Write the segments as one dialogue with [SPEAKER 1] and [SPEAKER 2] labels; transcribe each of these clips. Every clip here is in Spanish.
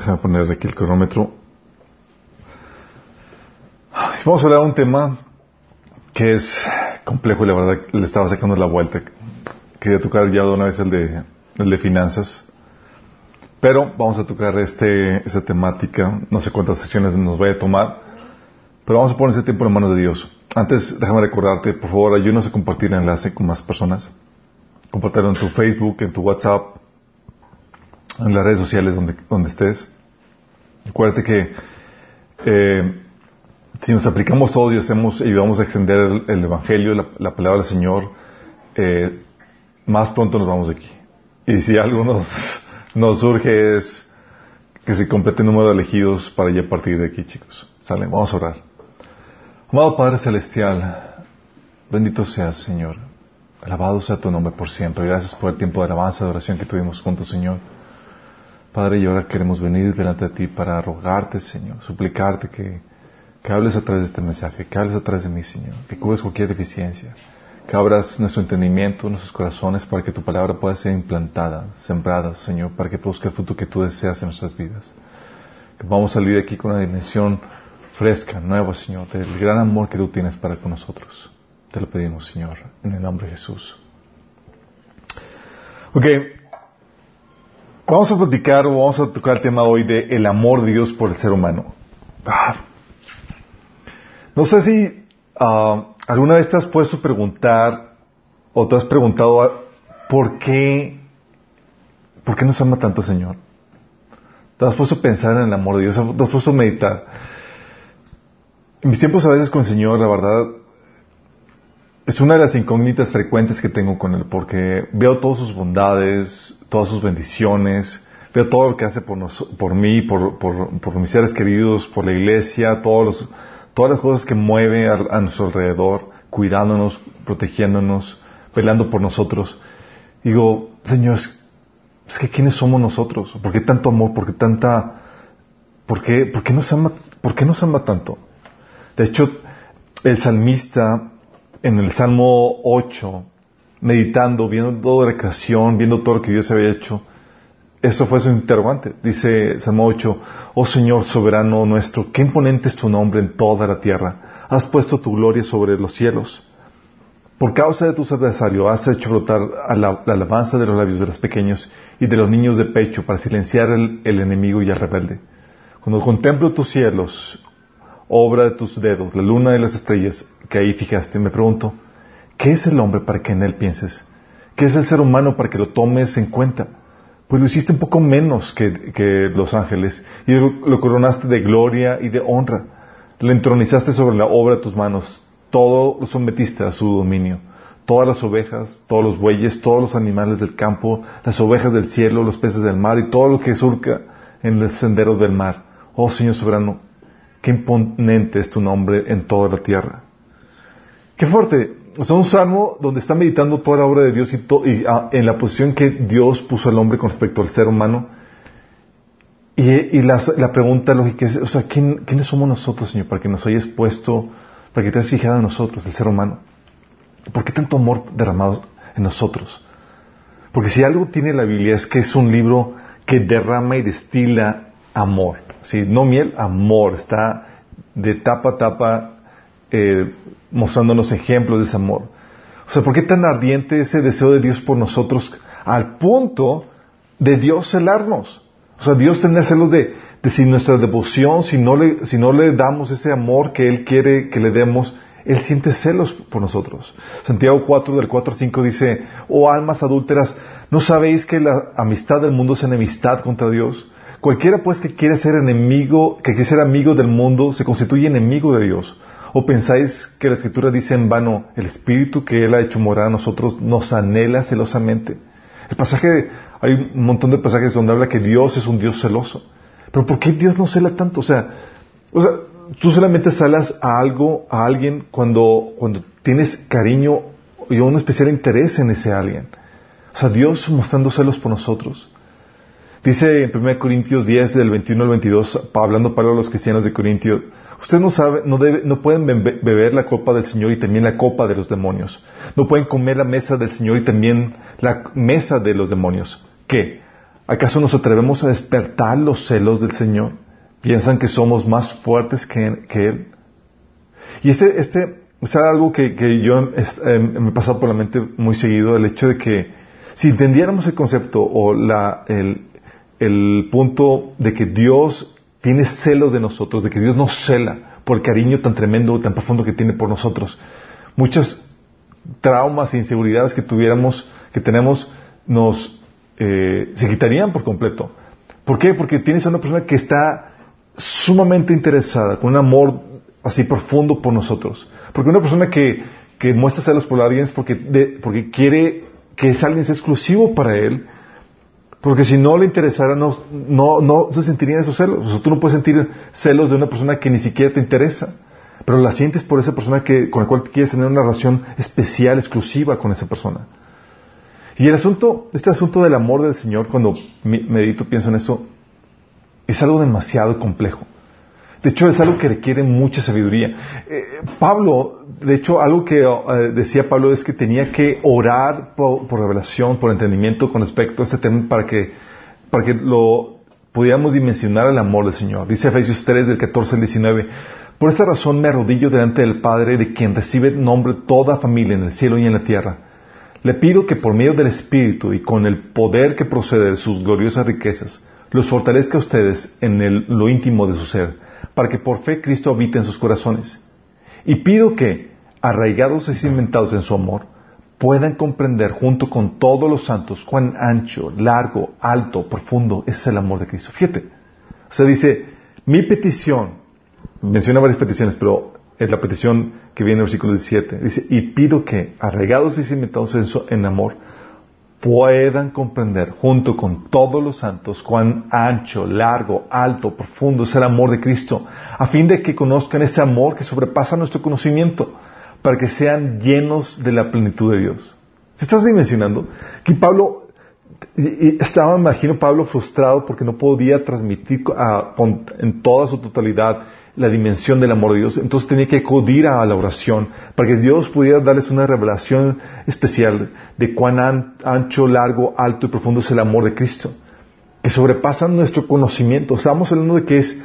[SPEAKER 1] Déjame poner aquí el cronómetro. Vamos a hablar de un tema que es complejo y la verdad le estaba sacando la vuelta. Quería tocar ya de una vez el de, el de finanzas. Pero vamos a tocar este, esta temática. No sé cuántas sesiones nos vaya a tomar. Pero vamos a poner ese tiempo en manos de Dios. Antes, déjame recordarte, por favor, ayúdanos a compartir el enlace con más personas. Compartirlo en tu Facebook, en tu WhatsApp, en las redes sociales donde, donde estés. Acuérdate que eh, si nos aplicamos todos y hacemos y vamos a extender el, Evangelio, la, palabra del Señor, eh, más pronto nos vamos de aquí. Y si algo nos, nos surge es que se complete el número de elegidos para ya partir de aquí, chicos. Sale, vamos a orar. Amado Padre Celestial, bendito seas, Señor. Alabado sea tu nombre por siempre. Gracias por el tiempo de alabanza, de oración que tuvimos juntos, Señor. Padre, y ahora queremos venir delante de ti para rogarte, Señor, suplicarte que, que hables a través de este mensaje, que hables a través de mí, Señor, que cubres cualquier deficiencia, que abras nuestro entendimiento, nuestros corazones, para que tu palabra pueda ser implantada, sembrada, Señor, para que produzca el fruto que tú deseas en nuestras vidas. Que vamos a salir de aquí con una dimensión fresca, nueva, Señor, del gran amor que tú tienes para con nosotros. Te lo pedimos, Señor, en el nombre de Jesús. Ok, Vamos a platicar o vamos a tocar el tema hoy de el amor de Dios por el ser humano. Ah. No sé si ah, alguna vez te has puesto a preguntar o te has preguntado por qué, por qué nos ama tanto el Señor. Te has puesto a pensar en el amor de Dios, te has puesto a meditar. En mis tiempos a veces con el Señor, la verdad, es una de las incógnitas frecuentes que tengo con Él, porque veo todas sus bondades, todas sus bendiciones, veo todo lo que hace por, mí, por, mis seres queridos, por la iglesia, todas las cosas que mueve a, nuestro alrededor, cuidándonos, protegiéndonos, velando por nosotros. Digo, Señor, es, que ¿quiénes somos nosotros? ¿Por qué tanto amor? ¿Por qué tanta... ¿Por qué, por qué nos ama tanto? De hecho, el salmista en el Salmo 8, meditando, viendo toda la creación, viendo todo lo que Dios había hecho, eso fue su interrogante. Dice Salmo 8, oh Señor soberano nuestro, qué imponente es tu nombre en toda la tierra. Has puesto tu gloria sobre los cielos. Por causa de tus adversarios has hecho brotar la, alabanza de los labios de los pequeños y de los niños de pecho para silenciar el, enemigo y al rebelde. Cuando contemplo tus cielos, obra de tus dedos, la luna y las estrellas que ahí fijaste, me pregunto, ¿qué es el hombre para que en él pienses? ¿Qué es el ser humano para que lo tomes en cuenta? Pues lo hiciste un poco menos que, los ángeles y lo, coronaste de gloria y de honra. Le entronizaste sobre la obra de tus manos. Todo lo sometiste a su dominio. Todas las ovejas, todos los bueyes, todos los animales del campo, las ovejas del cielo, los peces del mar y todo lo que surca en el sendero del mar. Oh Señor soberano, Qué imponente es tu nombre en toda la tierra. Qué fuerte. O sea, un salmo donde está meditando toda la obra de Dios y, ah, en la posición que Dios puso al hombre con respecto al ser humano. Y, la, pregunta lógica es, o sea, ¿quiénes somos nosotros, Señor, para que nos hayas puesto, para que te hayas fijado en nosotros, el ser humano? ¿Por qué tanto amor derramado en nosotros? Porque si algo tiene la Biblia es que es un libro que derrama y destila amor. ¿sí? No miel, amor. Está de tapa a tapa eh, mostrándonos ejemplos de ese amor. O sea, ¿por qué tan ardiente ese deseo de Dios por nosotros al punto de Dios celarnos? O sea, Dios tener celos de, de si nuestra devoción, si no, le, si no le damos ese amor que Él quiere que le demos, Él siente celos por nosotros. Santiago 4 del 4 al 5 dice, oh almas adúlteras, ¿no sabéis que la amistad del mundo es enemistad contra Dios? Cualquiera pues que quiera ser enemigo, que quiera ser amigo del mundo, se constituye enemigo de Dios. ¿O pensáis que la Escritura dice en vano, el Espíritu que Él ha hecho morar a nosotros nos anhela celosamente? El pasaje, hay un montón de pasajes donde habla que Dios es un Dios celoso. Pero ¿por qué Dios no cela tanto? O sea, o sea tú solamente salas a algo, a alguien, cuando, cuando tienes cariño y un especial interés en ese alguien. O sea, Dios mostrando celos por nosotros. Dice en 1 Corintios 10, del 21 al 22, hablando para los cristianos de Corintios, ustedes no, saben, no, no pueden beber la copa del Señor y también la copa de los demonios. No pueden comer la mesa del Señor y también la mesa de los demonios. ¿Qué? ¿Acaso nos atrevemos a despertar los celos del Señor? ¿Piensan que somos más fuertes que, Él? Y este, este es algo que, yo eh, me he pasado por la mente muy seguido, el hecho de que si entendiéramos el concepto o la, el, el punto de que Dios tiene celos de nosotros, de que Dios nos cela por el cariño tan tremendo, tan profundo que tiene por nosotros. Muchas traumas e inseguridades que tuviéramos, que tenemos, nos eh, se quitarían por completo. ¿Por qué? Porque tienes a una persona que está sumamente interesada, con un amor así profundo por nosotros. Porque una persona que, que muestra celos por alguien es porque, porque quiere que ese alguien sea exclusivo para él porque si no le interesara, no, no, no se sentirían esos celos. O sea, tú no puedes sentir celos de una persona que ni siquiera te interesa. Pero la sientes por esa persona que, con la cual quieres tener una relación especial, exclusiva con esa persona. Y el asunto, este asunto del amor del Señor, cuando medito, pienso en esto, es algo demasiado complejo. De hecho, es algo que requiere mucha sabiduría. Eh, Pablo, de hecho, algo que eh, decía Pablo es que tenía que orar por, revelación, por entendimiento con respecto a este tema para que, para que lo pudiéramos dimensionar el amor del Señor. Dice Efesios 3 del 14 al 19. Por esta razón me arrodillo delante del Padre de quien recibe nombre toda familia en el cielo y en la tierra. Le pido que por medio del Espíritu y con el poder que procede de sus gloriosas riquezas, los fortalezca a ustedes en lo íntimo de su ser para que por fe Cristo habite en sus corazones. Y pido que, arraigados y cimentados en su amor, puedan comprender junto con todos los santos cuán ancho, largo, alto, profundo es el amor de Cristo. Fíjate, o sea, dice, mi petición, menciona varias peticiones, pero es la petición que viene en el versículo 17, dice, y pido que, arraigados y cimentados en, su, en amor, puedan comprender junto con todos los santos cuán ancho, largo, alto, profundo es el amor de Cristo, a fin de que conozcan ese amor que sobrepasa nuestro conocimiento, para que sean llenos de la plenitud de Dios. ¿Se estás dimensionando? Que Pablo, estaba, imagino, Pablo frustrado porque no podía transmitir en toda su totalidad la dimensión del amor de Dios, entonces tenía que acudir a la oración para que Dios pudiera darles una revelación especial de cuán ancho, largo, alto y profundo es el amor de Cristo, que sobrepasa nuestro conocimiento. Estamos hablando de que es,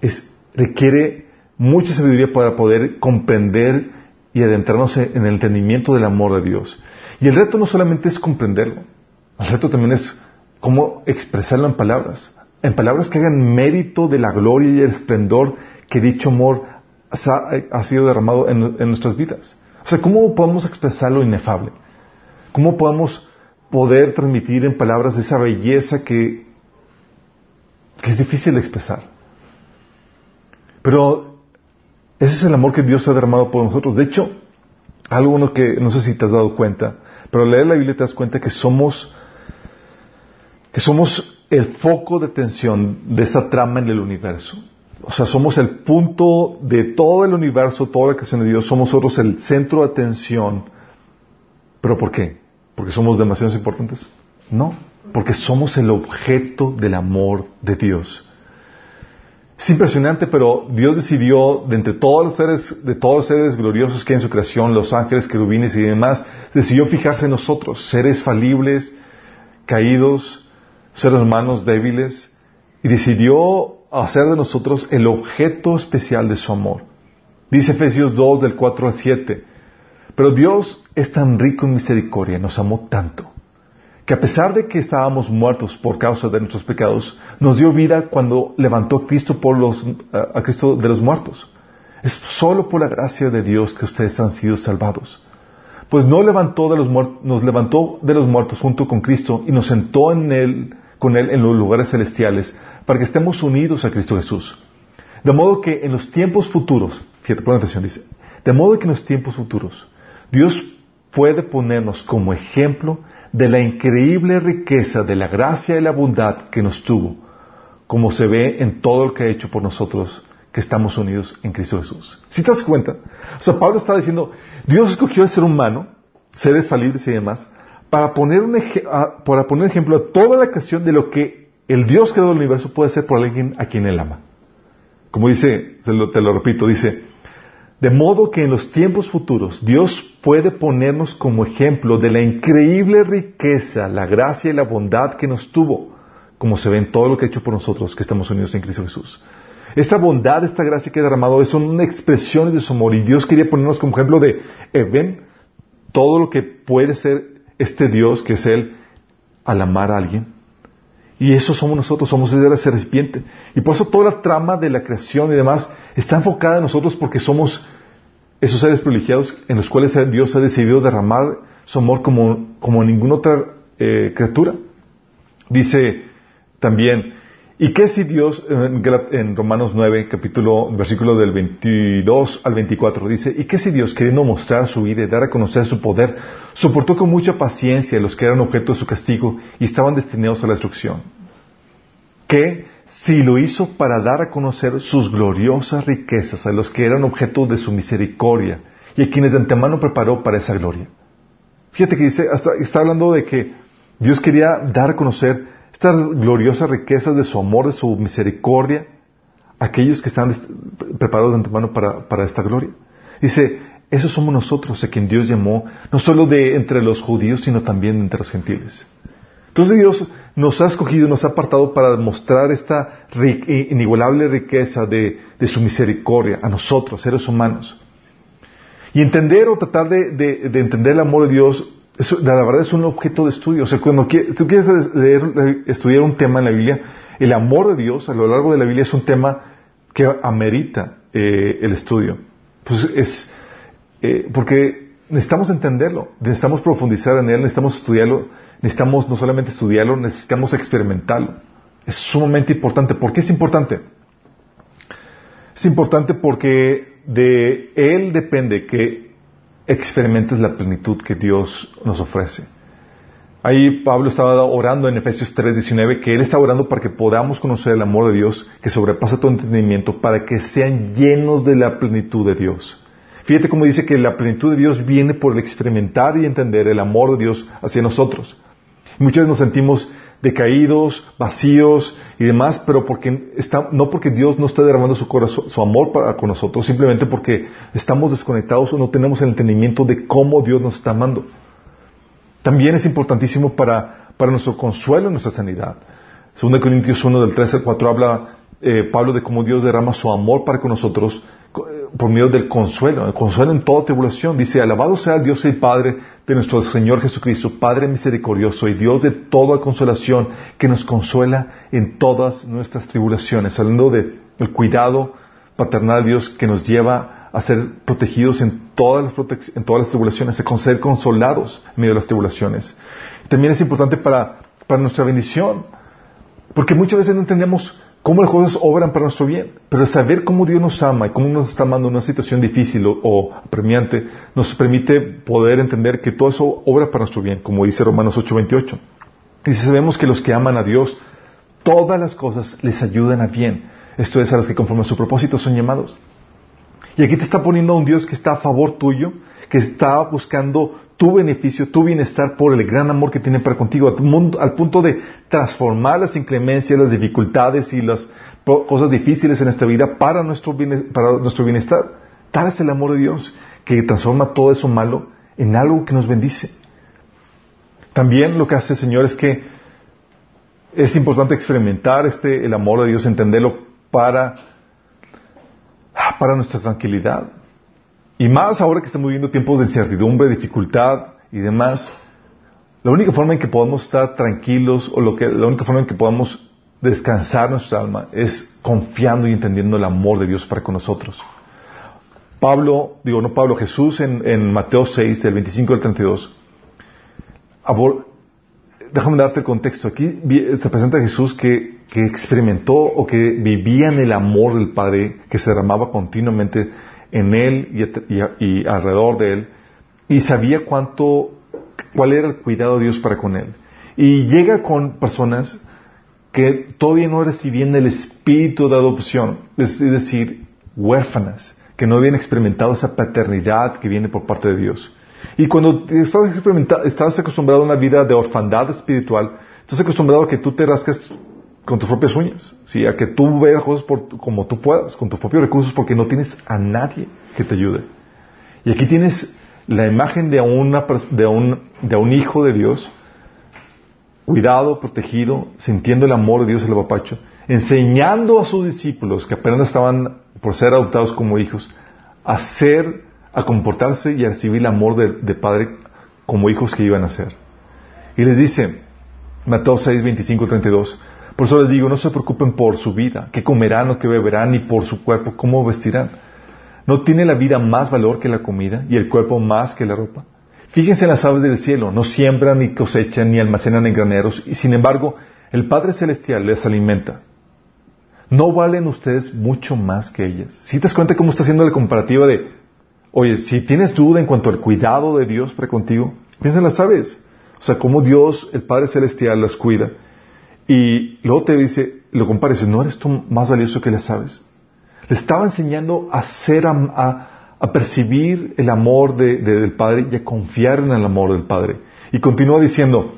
[SPEAKER 1] es requiere mucha sabiduría para poder comprender y adentrarnos en el entendimiento del amor de Dios. Y el reto no solamente es comprenderlo, el reto también es cómo expresarlo en palabras en palabras que hagan mérito de la gloria y el esplendor que dicho amor ha, sido derramado en, nuestras vidas. O sea, ¿cómo podemos expresar lo inefable? ¿Cómo podemos poder transmitir en palabras esa belleza que, que es difícil de expresar? Pero ese es el amor que Dios ha derramado por nosotros. De hecho, algo que no sé si te has dado cuenta, pero al leer la Biblia te das cuenta que somos que somos el foco de atención de esa trama en el universo. O sea, somos el punto de todo el universo, toda la creación de Dios, somos nosotros el centro de atención. ¿Pero por qué? ¿Porque somos demasiado importantes? No, porque somos el objeto del amor de Dios. Es impresionante, pero Dios decidió, de entre todos los seres, de todos los seres gloriosos que hay en su creación, los ángeles, querubines y demás, decidió fijarse en nosotros, seres falibles, caídos, seres humanos débiles, y decidió hacer de nosotros el objeto especial de su amor. Dice Efesios 2 del 4 al 7, pero Dios es tan rico en misericordia, nos amó tanto, que a pesar de que estábamos muertos por causa de nuestros pecados, nos dio vida cuando levantó a Cristo, por los, a Cristo de los muertos. Es solo por la gracia de Dios que ustedes han sido salvados. Pues no levantó de los nos levantó de los muertos junto con Cristo y nos sentó en él con Él en los lugares celestiales, para que estemos unidos a Cristo Jesús. De modo que en los tiempos futuros, fíjate, pon atención, dice, de modo que en los tiempos futuros, Dios puede ponernos como ejemplo de la increíble riqueza de la gracia y la bondad que nos tuvo, como se ve en todo lo que ha hecho por nosotros que estamos unidos en Cristo Jesús. Si te das cuenta? O sea, Pablo está diciendo, Dios escogió al ser humano, seres falibles y demás, para poner, un ejemplo a toda la creación de lo que el Dios creador del universo puede hacer por alguien a quien él ama. Como dice, te lo, repito, dice, de modo que en los tiempos futuros Dios puede ponernos como ejemplo de la increíble riqueza, la gracia y la bondad que nos tuvo, como se ve en todo lo que ha hecho por nosotros que estamos unidos en Cristo Jesús. Esta bondad, esta gracia que ha derramado son una expresión de su amor y Dios quería ponernos como ejemplo de, eh, ven todo lo que puede ser este Dios que es Él al amar a alguien. Y eso somos nosotros, somos ese recipiente. Y por eso toda la trama de la creación y demás está enfocada en nosotros porque somos esos seres privilegiados en los cuales Dios ha decidido derramar su amor como, como ninguna otra eh, criatura. Dice también, ¿y qué si Dios, en, Romanos 9, capítulo, versículo del 22 al 24, dice, ¿y qué si Dios, queriendo mostrar su vida y dar a conocer su poder, soportó con mucha paciencia a los que eran objeto de su castigo y estaban destinados a la destrucción? ¿Qué si lo hizo para dar a conocer sus gloriosas riquezas a los que eran objeto de su misericordia y a quienes de antemano preparó para esa gloria? Fíjate que dice, está hablando de que Dios quería dar a conocer estas gloriosas riquezas de su amor, de su misericordia, aquellos que están preparados de antemano para, para esta gloria. Dice, esos somos nosotros a quien Dios llamó, no solo de entre los judíos, sino también entre los gentiles. Entonces Dios nos ha escogido, nos ha apartado para demostrar esta inigualable riqueza de, de, su misericordia a nosotros, seres humanos. Y entender o tratar de, entender el amor de Dios, la verdad es un objeto de estudio. O sea, cuando tú quieres leer, estudiar un tema en la Biblia, el amor de Dios a lo largo de la Biblia es un tema que amerita eh, el estudio. Pues es eh, porque necesitamos entenderlo, necesitamos profundizar en él, necesitamos estudiarlo, necesitamos no solamente estudiarlo, necesitamos experimentarlo. Es sumamente importante. ¿Por qué es importante? Es importante porque de Él depende que experimentes la plenitud que Dios nos ofrece. Ahí Pablo estaba orando en Efesios 3:19 que Él está orando para que podamos conocer el amor de Dios que sobrepasa todo entendimiento, para que sean llenos de la plenitud de Dios. Fíjate cómo dice que la plenitud de Dios viene por experimentar y entender el amor de Dios hacia nosotros. Muchas veces nos sentimos decaídos, vacíos y demás, pero porque está, no porque Dios no está derramando su corazón, su amor para con nosotros, simplemente porque estamos desconectados o no tenemos el entendimiento de cómo Dios nos está amando. También es importantísimo para, para nuestro consuelo y nuestra sanidad. Según Corintios 1 del 13 al 4 habla eh, Pablo de cómo Dios derrama su amor para con nosotros por medio del consuelo, el consuelo en toda tribulación. Dice, alabado sea Dios y Padre de nuestro Señor Jesucristo, Padre misericordioso y Dios de toda consolación, que nos consuela en todas nuestras tribulaciones. Hablando del cuidado paternal de Dios que nos lleva a ser protegidos en todas las, en todas las tribulaciones, a ser consolados en medio de las tribulaciones. También es importante para, para nuestra bendición, porque muchas veces no entendemos cómo las cosas obran para nuestro bien. Pero saber cómo Dios nos ama y cómo nos está amando en una situación difícil o, apremiante nos permite poder entender que todo eso obra para nuestro bien, como dice Romanos 8:28. Y si sabemos que los que aman a Dios, todas las cosas les ayudan a bien. Esto es a los que conforme a su propósito son llamados. Y aquí te está poniendo a un Dios que está a favor tuyo, que está buscando tu beneficio, tu bienestar por el gran amor que tiene para contigo, al, punto de transformar las inclemencias, las dificultades y las cosas difíciles en esta vida para nuestro, para nuestro bienestar. Tal es el amor de Dios que transforma todo eso malo en algo que nos bendice. También lo que hace el Señor es que es importante experimentar este, el amor de Dios, entenderlo para, para nuestra tranquilidad. Y más ahora que estamos viviendo tiempos de incertidumbre, dificultad y demás, la única forma en que podamos estar tranquilos o lo que, la única forma en que podamos descansar nuestra alma es confiando y entendiendo el amor de Dios para con nosotros. Pablo, digo no Pablo, Jesús en, Mateo 6, del 25 al 32, déjame darte el contexto. Aquí te presenta Jesús que, que experimentó o que vivía en el amor del Padre que se derramaba continuamente en él y, alrededor de él y sabía cuánto, cuál era el cuidado de Dios para con él. Y llega con personas que todavía no recibían el espíritu de adopción, es decir, huérfanas, que no habían experimentado esa paternidad que viene por parte de Dios. Y cuando estás, estás acostumbrado a una vida de orfandad espiritual, estás acostumbrado a que tú te rascas con tus propias uñas, ¿sí? a que tú veas cosas por, como tú puedas, con tus propios recursos, porque no tienes a nadie que te ayude. Y aquí tienes la imagen de, una, de, un, un hijo de Dios cuidado, protegido, sintiendo el amor de Dios el apapacho, enseñando a sus discípulos que apenas estaban por ser adoptados como hijos, a ser, a comportarse y a recibir el amor de, de Padre como hijos que iban a ser. Y les dice, Mateo 6, 25, 32, por eso les digo, no se preocupen por su vida, qué comerán o qué beberán, ni por su cuerpo, cómo vestirán. ¿No tiene la vida más valor que la comida y el cuerpo más que la ropa? Fíjense en las aves del cielo, no siembran ni cosechan ni almacenan en graneros, y sin embargo, el Padre Celestial les alimenta. ¿No valen ustedes mucho más que ellas? Si te das cuenta cómo está haciendo la comparativa de, oye, si tienes duda en cuanto al cuidado de Dios para contigo, piensa en las aves. O sea, cómo Dios, el Padre Celestial, las cuida. Y luego te dice, lo dice, ¿no eres tú más valioso que las aves? Le estaba enseñando a ser, a, percibir el amor del Padre y a confiar en el amor del Padre. Y continúa diciendo,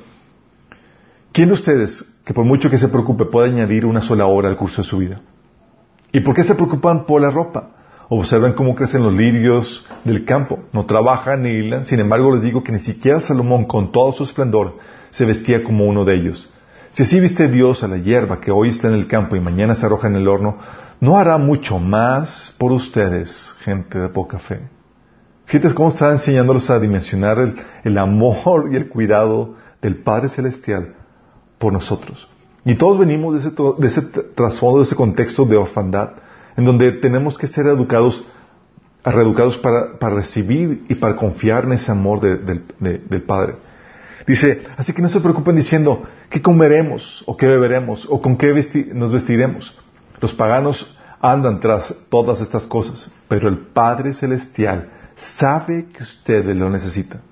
[SPEAKER 1] ¿quién de ustedes, que por mucho que se preocupe, puede añadir una sola hora al curso de su vida? ¿Y por qué se preocupan por la ropa? Observen cómo crecen los lirios del campo. No trabajan ni hilan. Sin embargo, les digo que ni siquiera Salomón, con todo su esplendor, se vestía como uno de ellos. Si así viste Dios a la hierba que hoy está en el campo y mañana se arroja en el horno, ¿no hará mucho más por ustedes, gente de poca fe? Fíjate cómo está enseñándolos a dimensionar el, amor y el cuidado del Padre Celestial por nosotros. Y todos venimos de ese, de ese trasfondo, de ese contexto de orfandad en donde tenemos que ser educados, reeducados para, recibir y para confiar en ese amor del Padre. Dice, así que no se preocupen diciendo, ¿qué comeremos o qué beberemos o con qué nos vestiremos? Los paganos andan tras todas estas cosas, pero el Padre Celestial sabe que ustedes lo necesitan.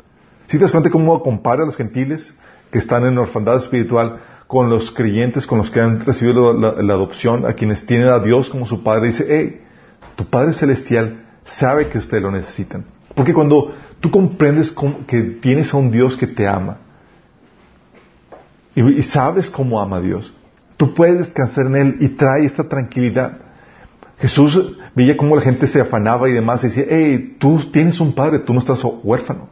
[SPEAKER 1] Si te das cuenta cómo compara a los gentiles que están en orfandad espiritual con los creyentes, con los que han recibido la, adopción, a quienes tienen a Dios como su Padre, dice, hey, tu Padre Celestial sabe que ustedes lo necesitan. Porque cuando tú comprendes que tienes a un Dios que te ama y, sabes cómo ama a Dios, tú puedes descansar en Él y trae esta tranquilidad. Jesús veía cómo la gente se afanaba y demás y decía, hey, tú tienes un Padre, tú no estás huérfano.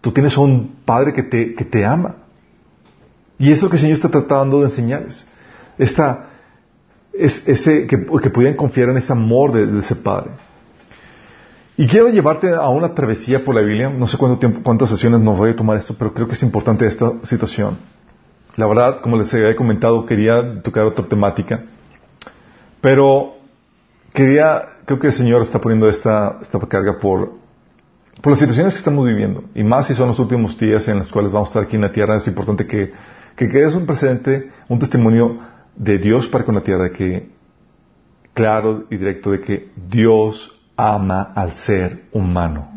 [SPEAKER 1] Tú tienes un Padre que te, que te ama. Y eso es lo que el Señor está tratando de enseñarles. Esta, es, ese, que, que pudieran confiar en ese amor de, ese Padre. Y quiero llevarte a una travesía por la Biblia. No sé cuánto tiempo, cuántas sesiones nos voy a tomar esto, pero creo que es importante esta situación. La verdad, como les había comentado, quería tocar otra temática. Pero quería, creo que el Señor está poniendo esta, esta carga por, por las situaciones que estamos viviendo. Y más si son los últimos días en los cuales vamos a estar aquí en la tierra, es importante que que quede un precedente, un testimonio de Dios para con la tierra, que, claro y directo, de que Dios ama al ser humano.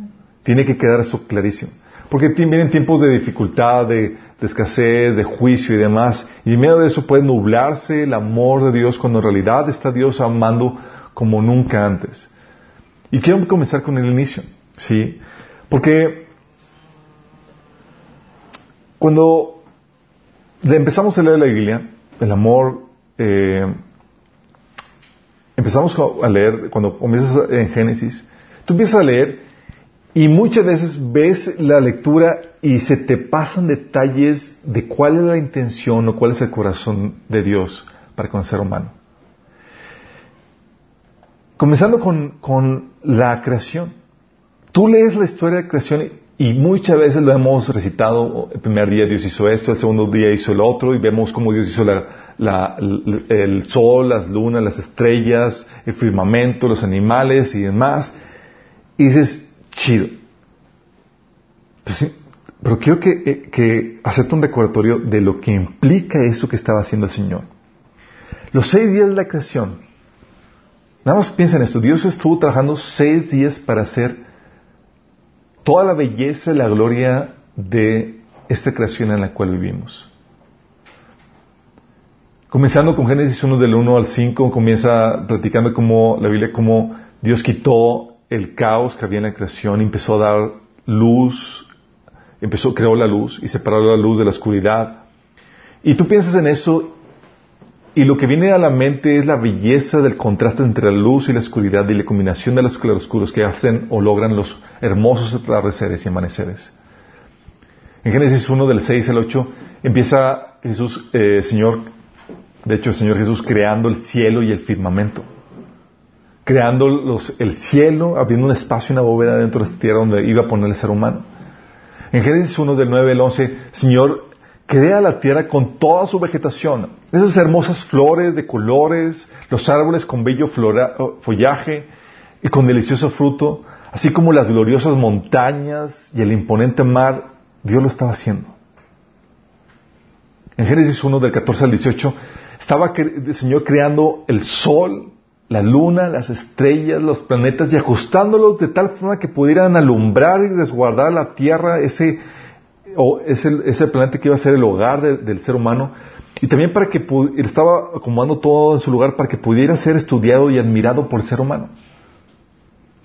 [SPEAKER 1] Tiene que quedar eso clarísimo. Porque vienen tiempos de dificultad, de, escasez, de juicio y demás, y en medio de eso puede nublarse el amor de Dios cuando en realidad está Dios amando como nunca antes. Y quiero comenzar con el inicio, ¿sí? Porque cuando empezamos a leer la Biblia, el amor, eh, empezamos a leer, cuando comienzas en Génesis, tú empiezas a leer y muchas veces ves la lectura y se te pasan detalles de cuál es la intención o cuál es el corazón de Dios para con el ser humano. Comenzando con, con la creación. Tú lees la historia de creación y muchas veces lo hemos recitado, el primer día Dios hizo esto, el segundo día hizo el otro, y vemos cómo Dios hizo el sol, las lunas, las estrellas, el firmamento, los animales y demás. Y dices, chido. Pero, quiero que, eh, que hacerte un recordatorio de lo que implica eso que estaba haciendo el Señor. Los seis días de la creación. Nada más piensa en esto. Dios estuvo trabajando seis días para hacer toda la belleza y la gloria de esta creación en la cual vivimos. Comenzando con Génesis 1 del 1 al 5, comienza platicando cómo la Biblia, cómo Dios quitó el caos que había en la creación, empezó a dar luz, empezó, creó la luz y separó la luz de la oscuridad. Y tú piensas en eso y lo que viene a la mente es la belleza del contraste entre la luz y la oscuridad y la combinación de los claroscuros que hacen o logran los hermosos atardeceres y amaneceres. En Génesis 1 del 6 al 8 empieza Jesús, eh, Señor, de hecho, el Señor Jesús creando el cielo y el firmamento. Creando los, el cielo, abriendo un espacio, una bóveda dentro de esta tierra donde iba a poner el ser humano. En Génesis 1 del 9 al 11, Señor crea la tierra con toda su vegetación. Esas hermosas flores de colores, los árboles con bello follaje y con delicioso fruto, así como las gloriosas montañas y el imponente mar, Dios lo estaba haciendo. En Génesis 1 del 14 al 18, estaba el Señor creando el sol, la luna, las estrellas, los planetas y ajustándolos de tal forma que pudieran alumbrar y resguardar la tierra, ese, o ese, planeta que iba a ser el hogar del ser humano, y también para que estaba acomodando todo en su lugar para que pudiera ser estudiado y admirado por el ser humano.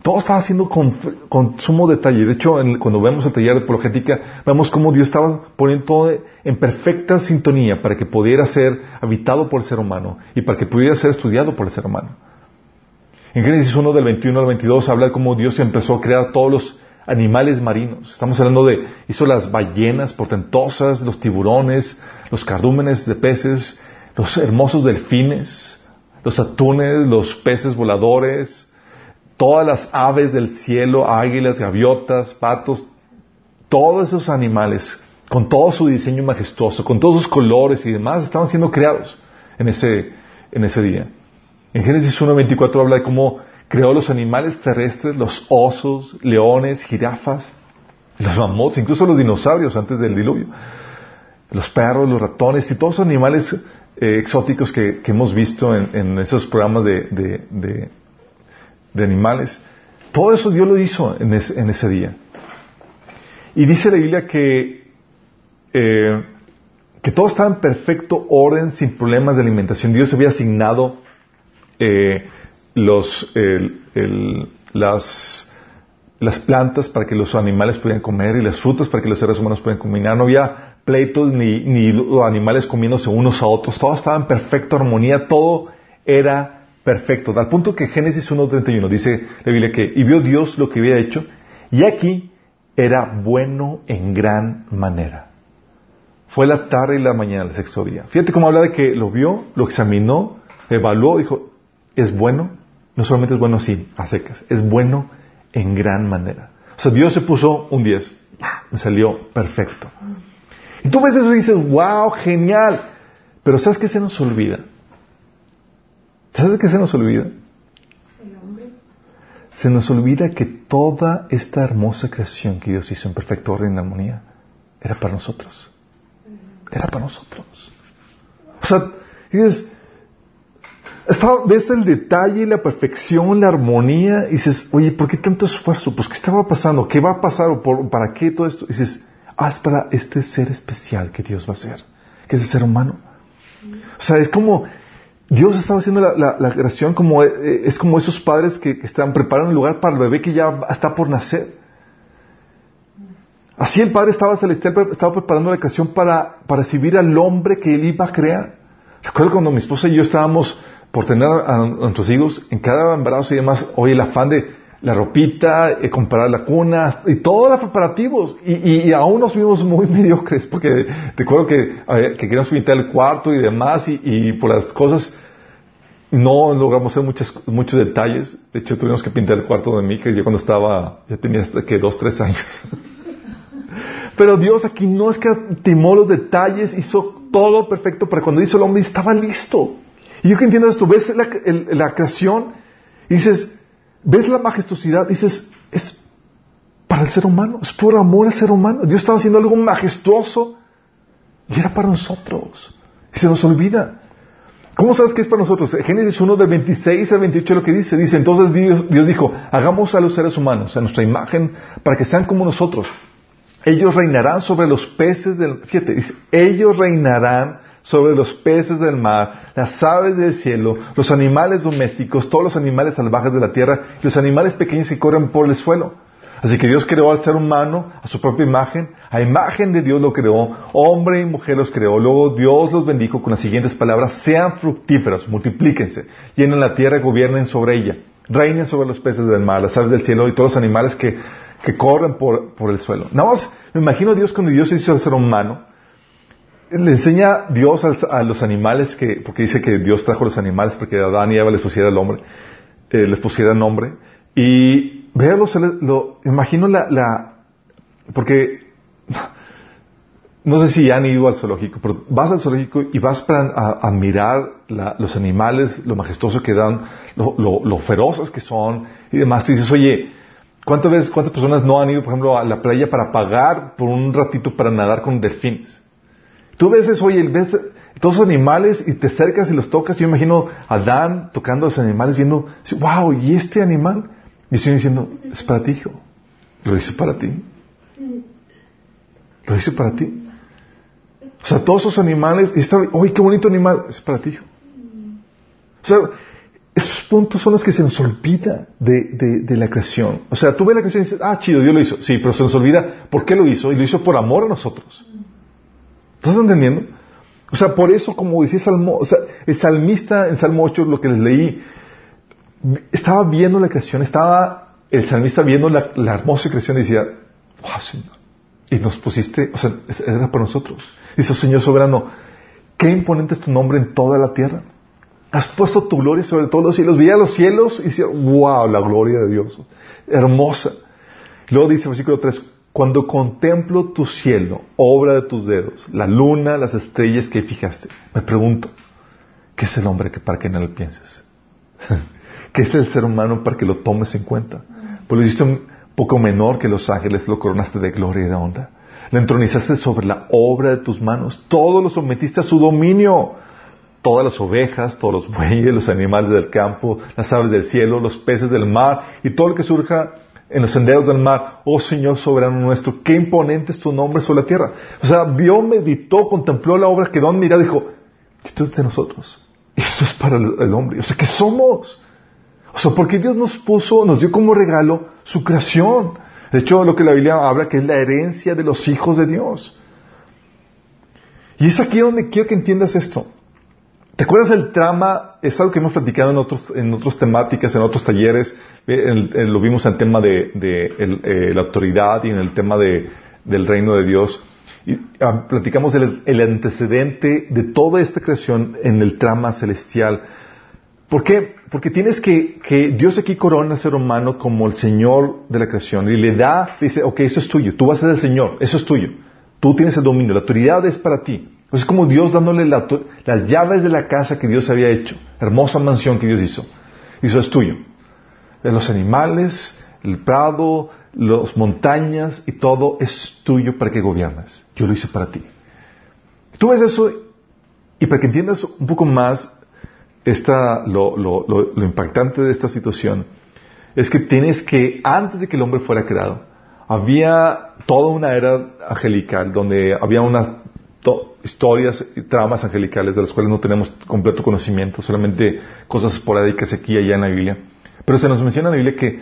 [SPEAKER 1] Todo estaba haciendo con, sumo detalle. De hecho, cuando vemos el taller de apologética, vemos cómo Dios estaba poniendo todo en perfecta sintonía para que pudiera ser habitado por el ser humano y para que pudiera ser estudiado por el ser humano. En Génesis 1 del 21 al 22 habla de cómo Dios empezó a crear todos los animales marinos. Estamos hablando de, hizo las ballenas portentosas, los tiburones, los cardúmenes de peces, los hermosos delfines, los atunes, los peces voladores, todas las aves del cielo, águilas, gaviotas, patos, todos esos animales, con todo su diseño majestuoso, con todos sus colores y demás, estaban siendo creados en ese, en ese día. En Génesis 1.24 habla de cómo creó los animales terrestres, los osos, leones, jirafas, los mamuts, incluso los dinosaurios antes del diluvio, los perros, los ratones y todos los animales eh, exóticos que, hemos visto en, esos programas de de animales. Todo eso Dios lo hizo en, ese día. Y dice la Biblia que, eh, que todo estaba en perfecto orden, sin problemas de alimentación. Dios había asignado eh, los, las, plantas para que los animales pudieran comer y las frutas para que los seres humanos pudieran comer. No había pleitos ni, ni animales comiéndose unos a otros. Todo estaba en perfecta armonía. Todo era perfecto, al punto que Génesis 1.31 dice la Biblia que, y vio Dios lo que había hecho, y aquí era bueno en gran manera. Fue la tarde y la mañana del sexto día. Fíjate cómo habla de que lo vio, lo examinó, evaluó, dijo, es bueno, no solamente es bueno así, a secas, es bueno en gran manera. O sea, Dios se puso un 10, me salió perfecto. Y tú ves eso y dices, wow, genial. Pero ¿sabes qué se nos olvida? ¿Sabes qué se nos olvida? Se nos olvida que toda esta hermosa creación que Dios hizo en perfecto orden y armonía era para nosotros. Era para nosotros. O sea, dices, ves el detalle, la perfección, la armonía, y dices, oye, ¿por qué tanto esfuerzo? Pues, ¿qué estaba pasando? ¿Qué va a pasar? ¿O ¿Para qué todo esto? Dices, es para este ser especial que Dios va a hacer, que es el ser humano. O sea, es como, Dios estaba haciendo la, creación como eh, es como esos padres que, están preparando el lugar para el bebé que ya está por nacer. Así el Padre estaba celestial estaba preparando la creación para, para recibir al hombre que él iba a crear. Recuerdo cuando mi esposa y yo estábamos por tener a, nuestros hijos en cada embarazo y demás, oye, el afán de la ropita, eh, comprar la cuna y todos los preparativos. Y, aún nos vimos muy mediocres porque recuerdo que, que queríamos pintar el cuarto y demás y por las cosas no logramos hacer muchos, muchos detalles. De hecho, tuvimos que pintar el cuarto de mi hija yo cuando estaba, ya tenía que dos, tres años. Pero Dios aquí no es que timó los detalles, hizo todo perfecto para cuando hizo el hombre estaba listo. Y yo que entiendo esto, ves la, creación y dices, ves la majestuosidad, dices, es para el ser humano, es por amor al ser humano. Dios estaba haciendo algo majestuoso y era para nosotros. Y se nos olvida. ¿Cómo sabes que es para nosotros? Génesis 1 del 26 al 28 lo que dice. Dice, entonces Dios, dijo, hagamos a los seres humanos a nuestra imagen para que sean como nosotros. Ellos reinarán sobre los peces del, fíjate, dice, ellos reinarán sobre los peces del mar, las aves del cielo, los animales domésticos, todos los animales salvajes de la tierra y los animales pequeños que corren por el suelo. Así que Dios creó al ser humano a su propia imagen, a imagen de Dios lo creó, hombre y mujer los creó. Luego Dios los bendijo con las siguientes palabras, sean fructíferos, multiplíquense, llenen la tierra gobiernen sobre ella, reinen sobre los peces del mar, las aves del cielo y todos los animales que, corren por, el suelo. Nada más, me imagino a Dios cuando Dios hizo al ser humano, le enseña Dios a los animales que, porque dice que Dios trajo los animales porque Adán y Eva les pusiera el hombre, eh, les pusiera nombre. Y véalo, lo, imagino la, la, porque no sé si han ido al zoológico, pero vas al zoológico y vas para admirar los animales, lo majestuoso que dan, lo, lo, feroces que son y demás. Tú dices, oye, ¿cuántas veces, cuántas personas no han ido, por ejemplo, a la playa para pagar por un ratito para nadar con delfines? Tú ves eso, ves todos los animales y te acercas y los tocas. Yo imagino a Dan tocando a los animales, viendo, wow, ¿y este animal? Y estoy diciendo, es para ti, hijo. Lo hice para ti. Lo hice para ti. O sea, todos esos animales, y está, ¡ay, qué bonito animal! Es para ti, hijo. O sea, esos puntos son los que se nos olvida de, de, la creación. O sea, tú ves la creación y dices, ah, chido, Dios lo hizo. Sí, pero se nos olvida por qué lo hizo. Y lo hizo por amor a nosotros. ¿Estás entendiendo? O sea, por eso, como decía Salmo, el salmista en Salmo 8, lo que les leí, estaba viendo la creación, estaba el salmista viendo la, la hermosa creación y decía, wow, Señor, y nos pusiste, o sea, era para nosotros. Dice, oh, Señor soberano, qué imponente es tu nombre en toda la tierra. Has puesto tu gloria sobre todos los cielos. Veía los cielos y decía, wow, la gloria de Dios. Hermosa. Luego dice, versículo 3, cuando contemplo tu cielo, obra de tus dedos, la luna, las estrellas que fijaste, me pregunto, ¿qué es el hombre que para que no lo pienses? ¿Qué es el ser humano para que lo tomes en cuenta? Pues lo hiciste un poco menor que los ángeles, lo coronaste de gloria y de honra. Lo entronizaste sobre la obra de tus manos. Todo lo sometiste a su dominio. Todas las ovejas, todos los bueyes, los animales del campo, las aves del cielo, los peces del mar y todo lo que surja en los senderos del mar. Oh Señor soberano nuestro, qué imponente es tu nombre sobre la tierra. O sea, vio, meditó, contempló la obra, quedó mirada y dijo, esto es de nosotros. Esto es para el hombre. O sea, ¿qué somos? O sea, porque Dios nos puso, nos dio como regalo su creación. De hecho, lo que la Biblia habla que es la herencia de los hijos de Dios. Y es aquí donde quiero que entiendas esto. ¿Te acuerdas del trama? Es algo que hemos platicado en otros, en otras temáticas, en otros talleres. Lo vimos en el tema de, eh, la autoridad y en el tema del reino de Dios. Y ah, platicamos el antecedente de toda esta creación en el trama celestial. ¿Por qué? Porque tienes que, que Dios aquí corona al ser humano como el Señor de la creación y le da, dice, ok, eso es tuyo, tú vas a ser el Señor, eso es tuyo. Tú tienes el dominio, la autoridad es para ti. Pues es como Dios dándole las llaves de la casa que Dios había hecho, hermosa mansión que Dios hizo. Hizo es tuyo. Los animales, el prado, las montañas y todo es tuyo para que gobiernes. Yo lo hice para ti. Tú ves eso y para que entiendas un poco más esta, lo, lo, lo, impactante de esta situación es que tienes que, antes de que el hombre fuera creado, había toda una era angelical donde había unas historias y tramas angelicales de las cuales no tenemos completo conocimiento, solamente cosas esporádicas aquí y allá en la Biblia. Pero se nos menciona en la Biblia que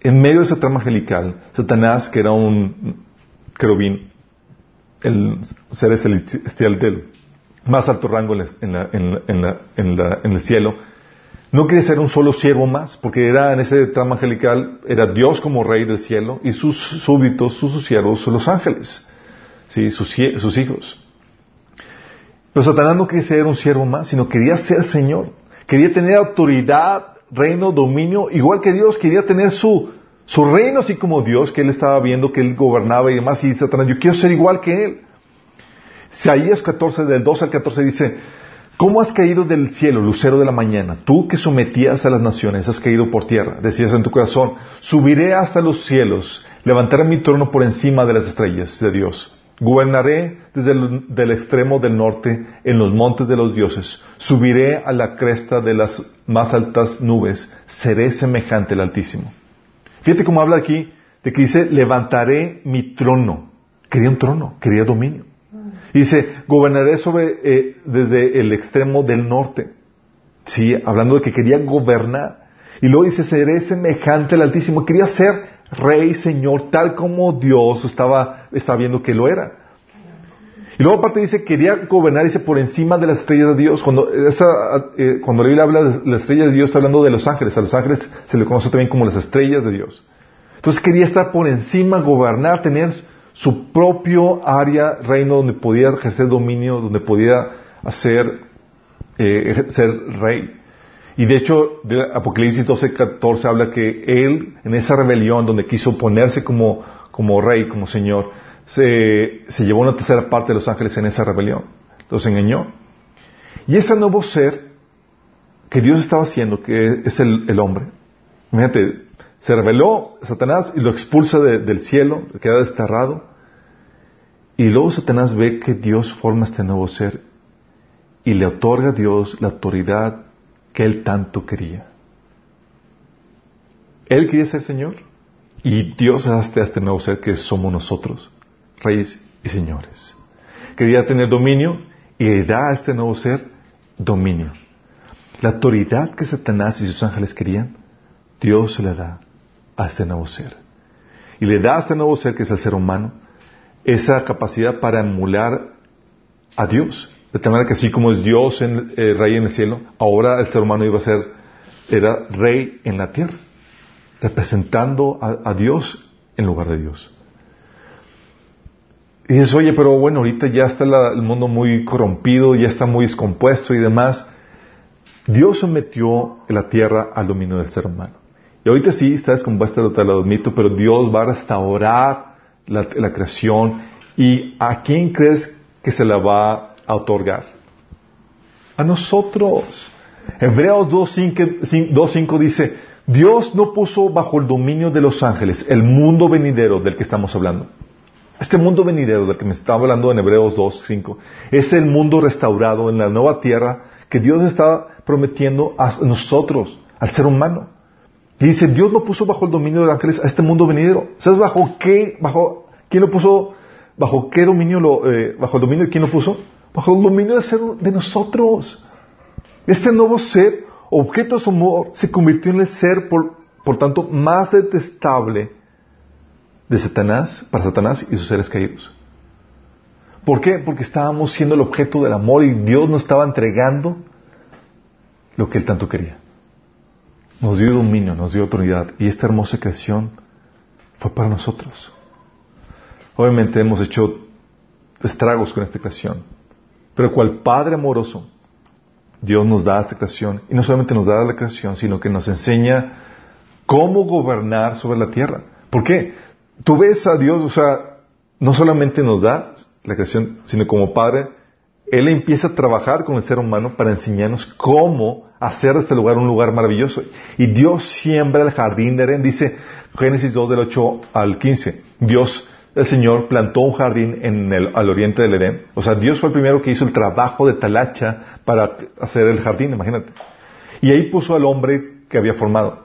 [SPEAKER 1] en medio de esa trama angelical, Satanás, que era un querubín, el ser celestial del, más alto rango en, el cielo, no quería ser un solo siervo más, porque era en ese trama angelical, era Dios como rey del cielo y sus súbditos, sus, siervos, los ángeles, ¿sí? sus, sus hijos. Pero Satanás no quería ser un siervo más, sino quería ser Señor. Quería tener autoridad, reino, dominio, igual que Dios, quería tener su, su reino así como Dios, que él estaba viendo que él gobernaba y demás, y Satanás, yo quiero ser igual que él. Isaías 14, del 2 al 14 dice, ¿Cómo has caído del cielo, lucero de la mañana? Tú que sometías a las naciones, has caído por tierra. Decías en tu corazón, subiré hasta los cielos, levantaré mi trono por encima de las estrellas de Dios. Gobernaré desde el extremo del norte en los montes de los dioses. Subiré a la cresta de las más altas nubes. Seré semejante al Altísimo. Fíjate cómo habla aquí de que dice, levantaré mi trono. Quería un trono, quería dominio. Dice, gobernaré eh, desde el extremo del norte. Sí, hablando de que quería gobernar. Y luego dice, seré semejante al Altísimo. Quería ser rey, señor, tal como Dios estaba, estaba viendo que lo era. Y luego aparte dice, quería gobernar, por encima de las estrellas de Dios. Cuando, esa, eh, cuando la Biblia habla de las estrellas de Dios, está hablando de los ángeles. A los ángeles se le conoce también como las estrellas de Dios. Entonces quería estar por encima, gobernar, tener su propio área, reino donde podía ejercer dominio, donde podía hacer, eh, ser rey. Y de hecho, de Apocalipsis 12, 14 habla que él, en esa rebelión donde quiso ponerse como, como rey, como señor, se, se llevó una tercera parte de los ángeles en esa rebelión. Los engañó. Y ese nuevo ser que Dios estaba haciendo, que es el, hombre, fíjate, se reveló Satanás y lo expulsa del cielo, queda desterrado. Y luego Satanás ve que Dios forma este nuevo ser y le otorga a Dios la autoridad que él tanto quería. Él quería ser Señor y Dios hace a este nuevo ser que somos nosotros, reyes y señores. Quería tener dominio y le da a este nuevo ser dominio. La autoridad que Satanás y sus ángeles querían, Dios se la da a este nuevo ser. Y le da a este nuevo ser, que es el ser humano, esa capacidad para emular a Dios. De tal manera que así como es Dios eh, rey en el cielo, ahora el ser humano iba a ser, era rey en la tierra, representando a, Dios en lugar de Dios. Y dices, oye, pero bueno, ahorita ya está el mundo muy corrompido, ya está muy descompuesto y demás. Dios sometió la tierra al dominio del ser humano. Y ahorita sí está descompuesta, te lo admito, pero Dios va a restaurar la, la creación. ¿Y a quién crees que se la va a otorgar? A nosotros. Hebreos 2.5 dice, Dios no puso bajo el dominio de los ángeles el mundo venidero del que estamos hablando. Este mundo venidero del que me estaba hablando en Hebreos 2.5 es el mundo restaurado en la nueva tierra que Dios está prometiendo a nosotros, al ser humano. Y dice, Dios no puso bajo el dominio de los ángeles a este mundo venidero. ¿Sabes bajo qué, bajo, quién lo puso, bajo qué dominio lo, eh, bajo el dominio de quién lo puso? Bajo el dominio de, nosotros. Este nuevo ser, objeto de su amor, se convirtió en el ser, por, por tanto, más detestable de Satanás, para Satanás y sus seres caídos. ¿Por qué? Porque estábamos siendo el objeto del amor y Dios nos estaba entregando lo que Él tanto quería. Nos dio dominio, nos dio autoridad y esta hermosa creación fue para nosotros. Obviamente hemos hecho estragos con esta creación. Pero cual Padre amoroso, Dios nos da esta creación, y no solamente nos da la creación, sino que nos enseña cómo gobernar sobre la tierra. ¿Por qué? Tú ves a Dios, o sea, no solamente nos da la creación, sino como Padre, Él empieza a trabajar con el ser humano para enseñarnos cómo hacer de este lugar un lugar maravilloso. Y Dios siembra el jardín de Edén, dice Génesis 2 del 8 al 15. Dios el Señor plantó un jardín en el, al oriente del Edén. O sea, Dios fue el primero que hizo el trabajo de talacha para hacer el jardín, imagínate. Y ahí puso al hombre que había formado.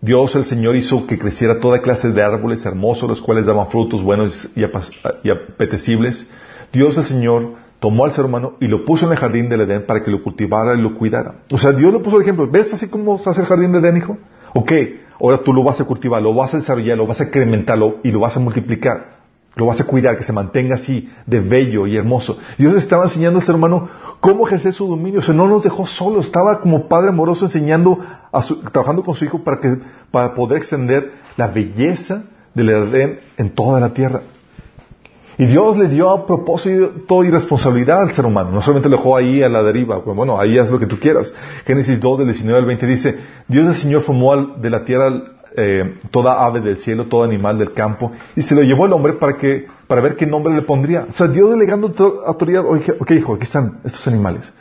[SPEAKER 1] Dios el Señor hizo que creciera toda clase de árboles hermosos, los cuales daban frutos buenos y, apetecibles. Dios el Señor tomó al ser humano y lo puso en el jardín del Edén para que lo cultivara y lo cuidara. O sea, Dios le puso el ejemplo. ¿Ves así como se hace el jardín del Edén, hijo? Ok, ahora tú lo vas a cultivar, lo vas a desarrollar, lo vas a incrementarlo y lo vas a multiplicar. Lo vas a cuidar, que se mantenga así de bello y hermoso. Dios estaba enseñando al ser humano cómo ejercer su dominio. O sea, no nos dejó solos. Estaba como Padre amoroso enseñando, a trabajando con su Hijo para, que, para poder extender la belleza del Edén en toda la tierra. Y Dios le dio a propósito y responsabilidad al ser humano. No solamente lo dejó ahí a la deriva. Pues bueno, ahí haz lo que tú quieras. Génesis 2, del 19 al 20 dice, Dios el Señor formó de la tierra eh, toda ave del cielo, todo animal del campo, y se lo llevó el hombre para que, para ver qué nombre le pondría. O sea, Dios delegando autoridad, oye, ok hijo, aquí están estos animales.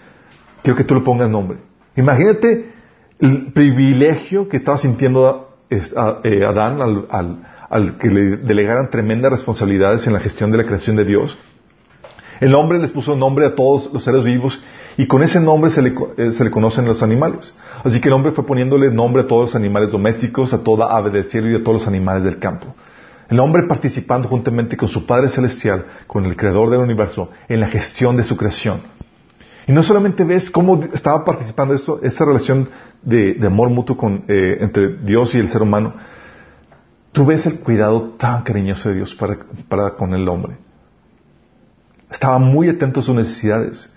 [SPEAKER 1] Quiero que tú le pongas nombre. Imagínate el privilegio que estaba sintiendo eh, Adán al, al, que le delegaran tremendas responsabilidades en la gestión de la creación de Dios. El hombre les puso nombre a todos los seres vivos y con ese nombre se le, eh, se le conocen los animales. Así que el hombre fue poniéndole nombre a todos los animales domésticos, a toda ave del cielo y a todos los animales del campo. El hombre participando juntamente con su Padre Celestial, con el Creador del universo, en la gestión de su creación. Y no solamente ves cómo estaba participando esto, esa relación de, amor mutuo eh, entre Dios y el ser humano, tú ves el cuidado tan cariñoso de Dios para, para con el hombre. Estaba muy atento a sus necesidades.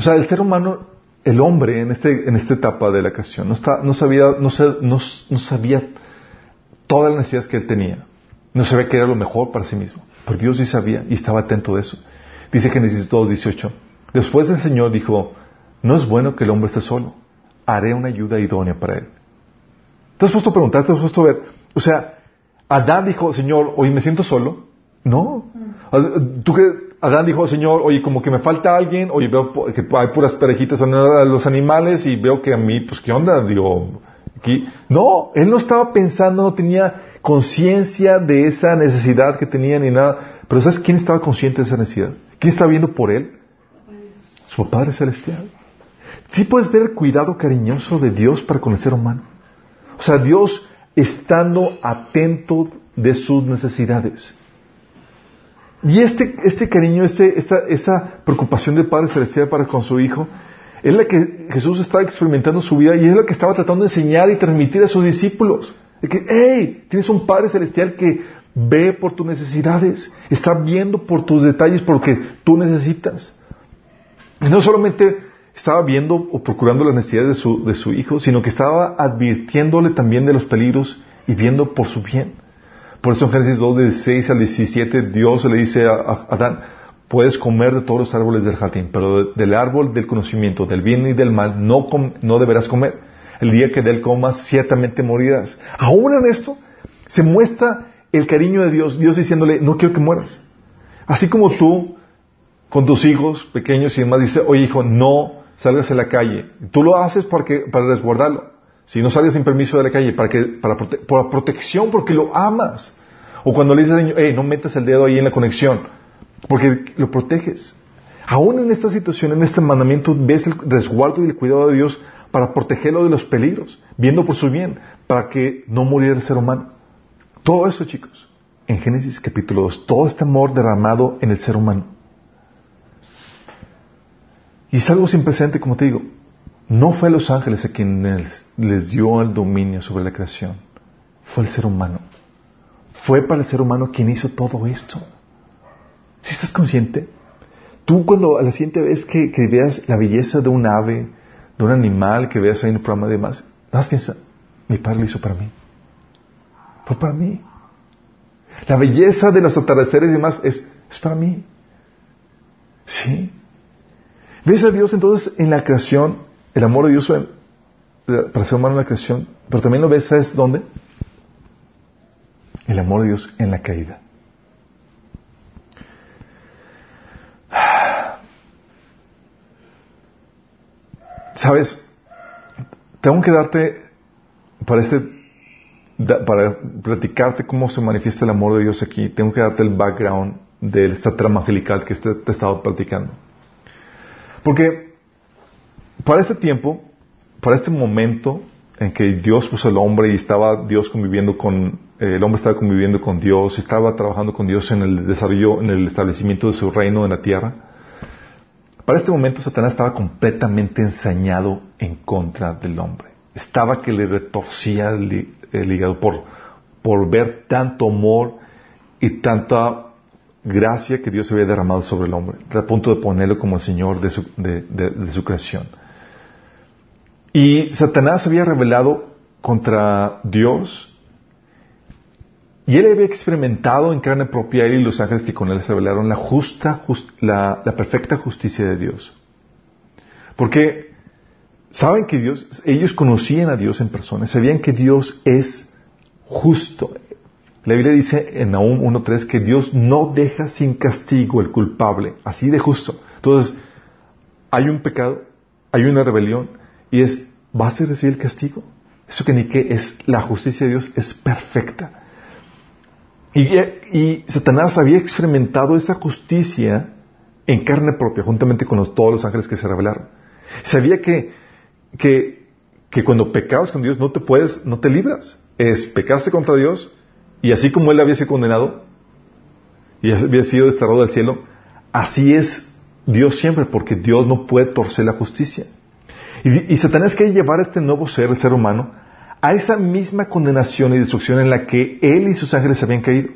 [SPEAKER 1] O sea, el ser humano el hombre en, este, en esta etapa de la creación no, no, sabía, no, no, sabía todas las necesidades que él tenía. No sabía que era lo mejor para sí mismo. Pero Dios sí sabía y estaba atento de eso. Dice Génesis 2, 18. Después el Señor dijo, no es bueno que el hombre esté solo. Haré una ayuda idónea para él. ¿Te has puesto a preguntar? ¿Te has puesto a ver? O sea, Adán dijo, Señor, hoy me siento solo. No. Tú que Adán dijo, Señor, oye, como que me falta alguien, oye, veo que hay puras parejitas a los animales y veo que a mí, pues, ¿qué onda? Digo, aquí. No, él no estaba pensando, no tenía conciencia de esa necesidad que tenía ni nada. Pero ¿sabes quién estaba consciente de esa necesidad? ¿Quién estaba viendo por él? Su Padre Celestial. Sí puedes ver el cuidado cariñoso de Dios para con el ser humano. O sea, Dios estando atento de sus necesidades. Y este, este cariño, este, esta, esa preocupación del Padre Celestial para con su Hijo, es la que Jesús estaba experimentando en su vida y es la que estaba tratando de enseñar y transmitir a sus discípulos. De que, hey, tienes un Padre Celestial que ve por tus necesidades, está viendo por tus detalles, por lo que tú necesitas. Y no solamente estaba viendo o procurando las necesidades de su, de su hijo, sino que estaba advirtiéndole también de los peligros y viendo por su bien. Por eso en Génesis 2, de 6 al 17, Dios le dice a, Adán, puedes comer de todos los árboles del jardín, pero del árbol del conocimiento, del bien y del mal, no, no deberás comer. El día que de él comas, ciertamente morirás. Aún en esto, se muestra el cariño de Dios, Dios diciéndole, no quiero que mueras. Así como tú, con tus hijos pequeños y demás, dice, oye hijo, no salgas a la calle. Tú lo haces porque, para resguardarlo. Si no sales sin permiso de la calle, para que, para por protección, porque lo amas. O cuando le dices al niño, hey, no metas el dedo ahí en la conexión, porque lo proteges. Aún en esta situación, en este mandamiento, ves el resguardo y el cuidado de Dios para protegerlo de los peligros, viendo por su bien, para que no muriera el ser humano. Todo eso, chicos, en Génesis capítulo 2, todo este amor derramado en el ser humano. Y es algo sin presente, como te digo. No fue los ángeles a quienes les dio el dominio sobre la creación. Fue el ser humano. Fue para el ser humano quien hizo todo esto. ¿Si estás consciente? Tú cuando a la siguiente vez que, veas la belleza de un ave, de un animal que veas ahí en el programa de más, nada más piensa, mi padre lo hizo para mí. Fue para mí. La belleza de los atardeceres y demás es, es para mí. Sí. ¿Ves a Dios entonces en la creación el amor de Dios para ser humano en la creación, pero también lo ves, ¿sabes dónde? El amor de Dios en la caída. Sabes, tengo que darte para este para platicarte cómo se manifiesta el amor de Dios aquí, tengo que darte el background de esta trama angelical que te he estado platicando. Porque para este tiempo, para este momento en que Dios puso al hombre y estaba Dios conviviendo con, eh, el hombre estaba conviviendo con Dios, estaba trabajando con Dios en el desarrollo, en el establecimiento de su reino en la tierra, para este momento Satanás estaba completamente ensañado en contra del hombre. Estaba que le retorcía el, hígado por, por ver tanto amor y tanta gracia que Dios había derramado sobre el hombre, al punto de ponerlo como el Señor de su, de su creación. Y Satanás había revelado contra Dios y él había experimentado en carne propia, él y los ángeles que con él se revelaron, la justa, la, perfecta justicia de Dios. Porque saben que Dios, ellos conocían a Dios en persona, sabían que Dios es justo. La Biblia dice en Nahum 1.3 que Dios no deja sin castigo el culpable, así de justo. Entonces, hay un pecado, hay una rebelión, y es, ¿vas a recibir el castigo? Eso que ni que es, la justicia de Dios es perfecta. Y, Satanás había experimentado esa justicia en carne propia, juntamente con todos los ángeles que se revelaron. Sabía que, que, que cuando pecabas con Dios no te puedes, no te libras. Es, pecaste contra Dios, y así como él había sido condenado, y había sido desterrado del cielo, así es Dios siempre, porque Dios no puede torcer la justicia. Y, Satanás quiere llevar a este nuevo ser, el ser humano, a esa misma condenación y destrucción en la que él y sus ángeles habían caído.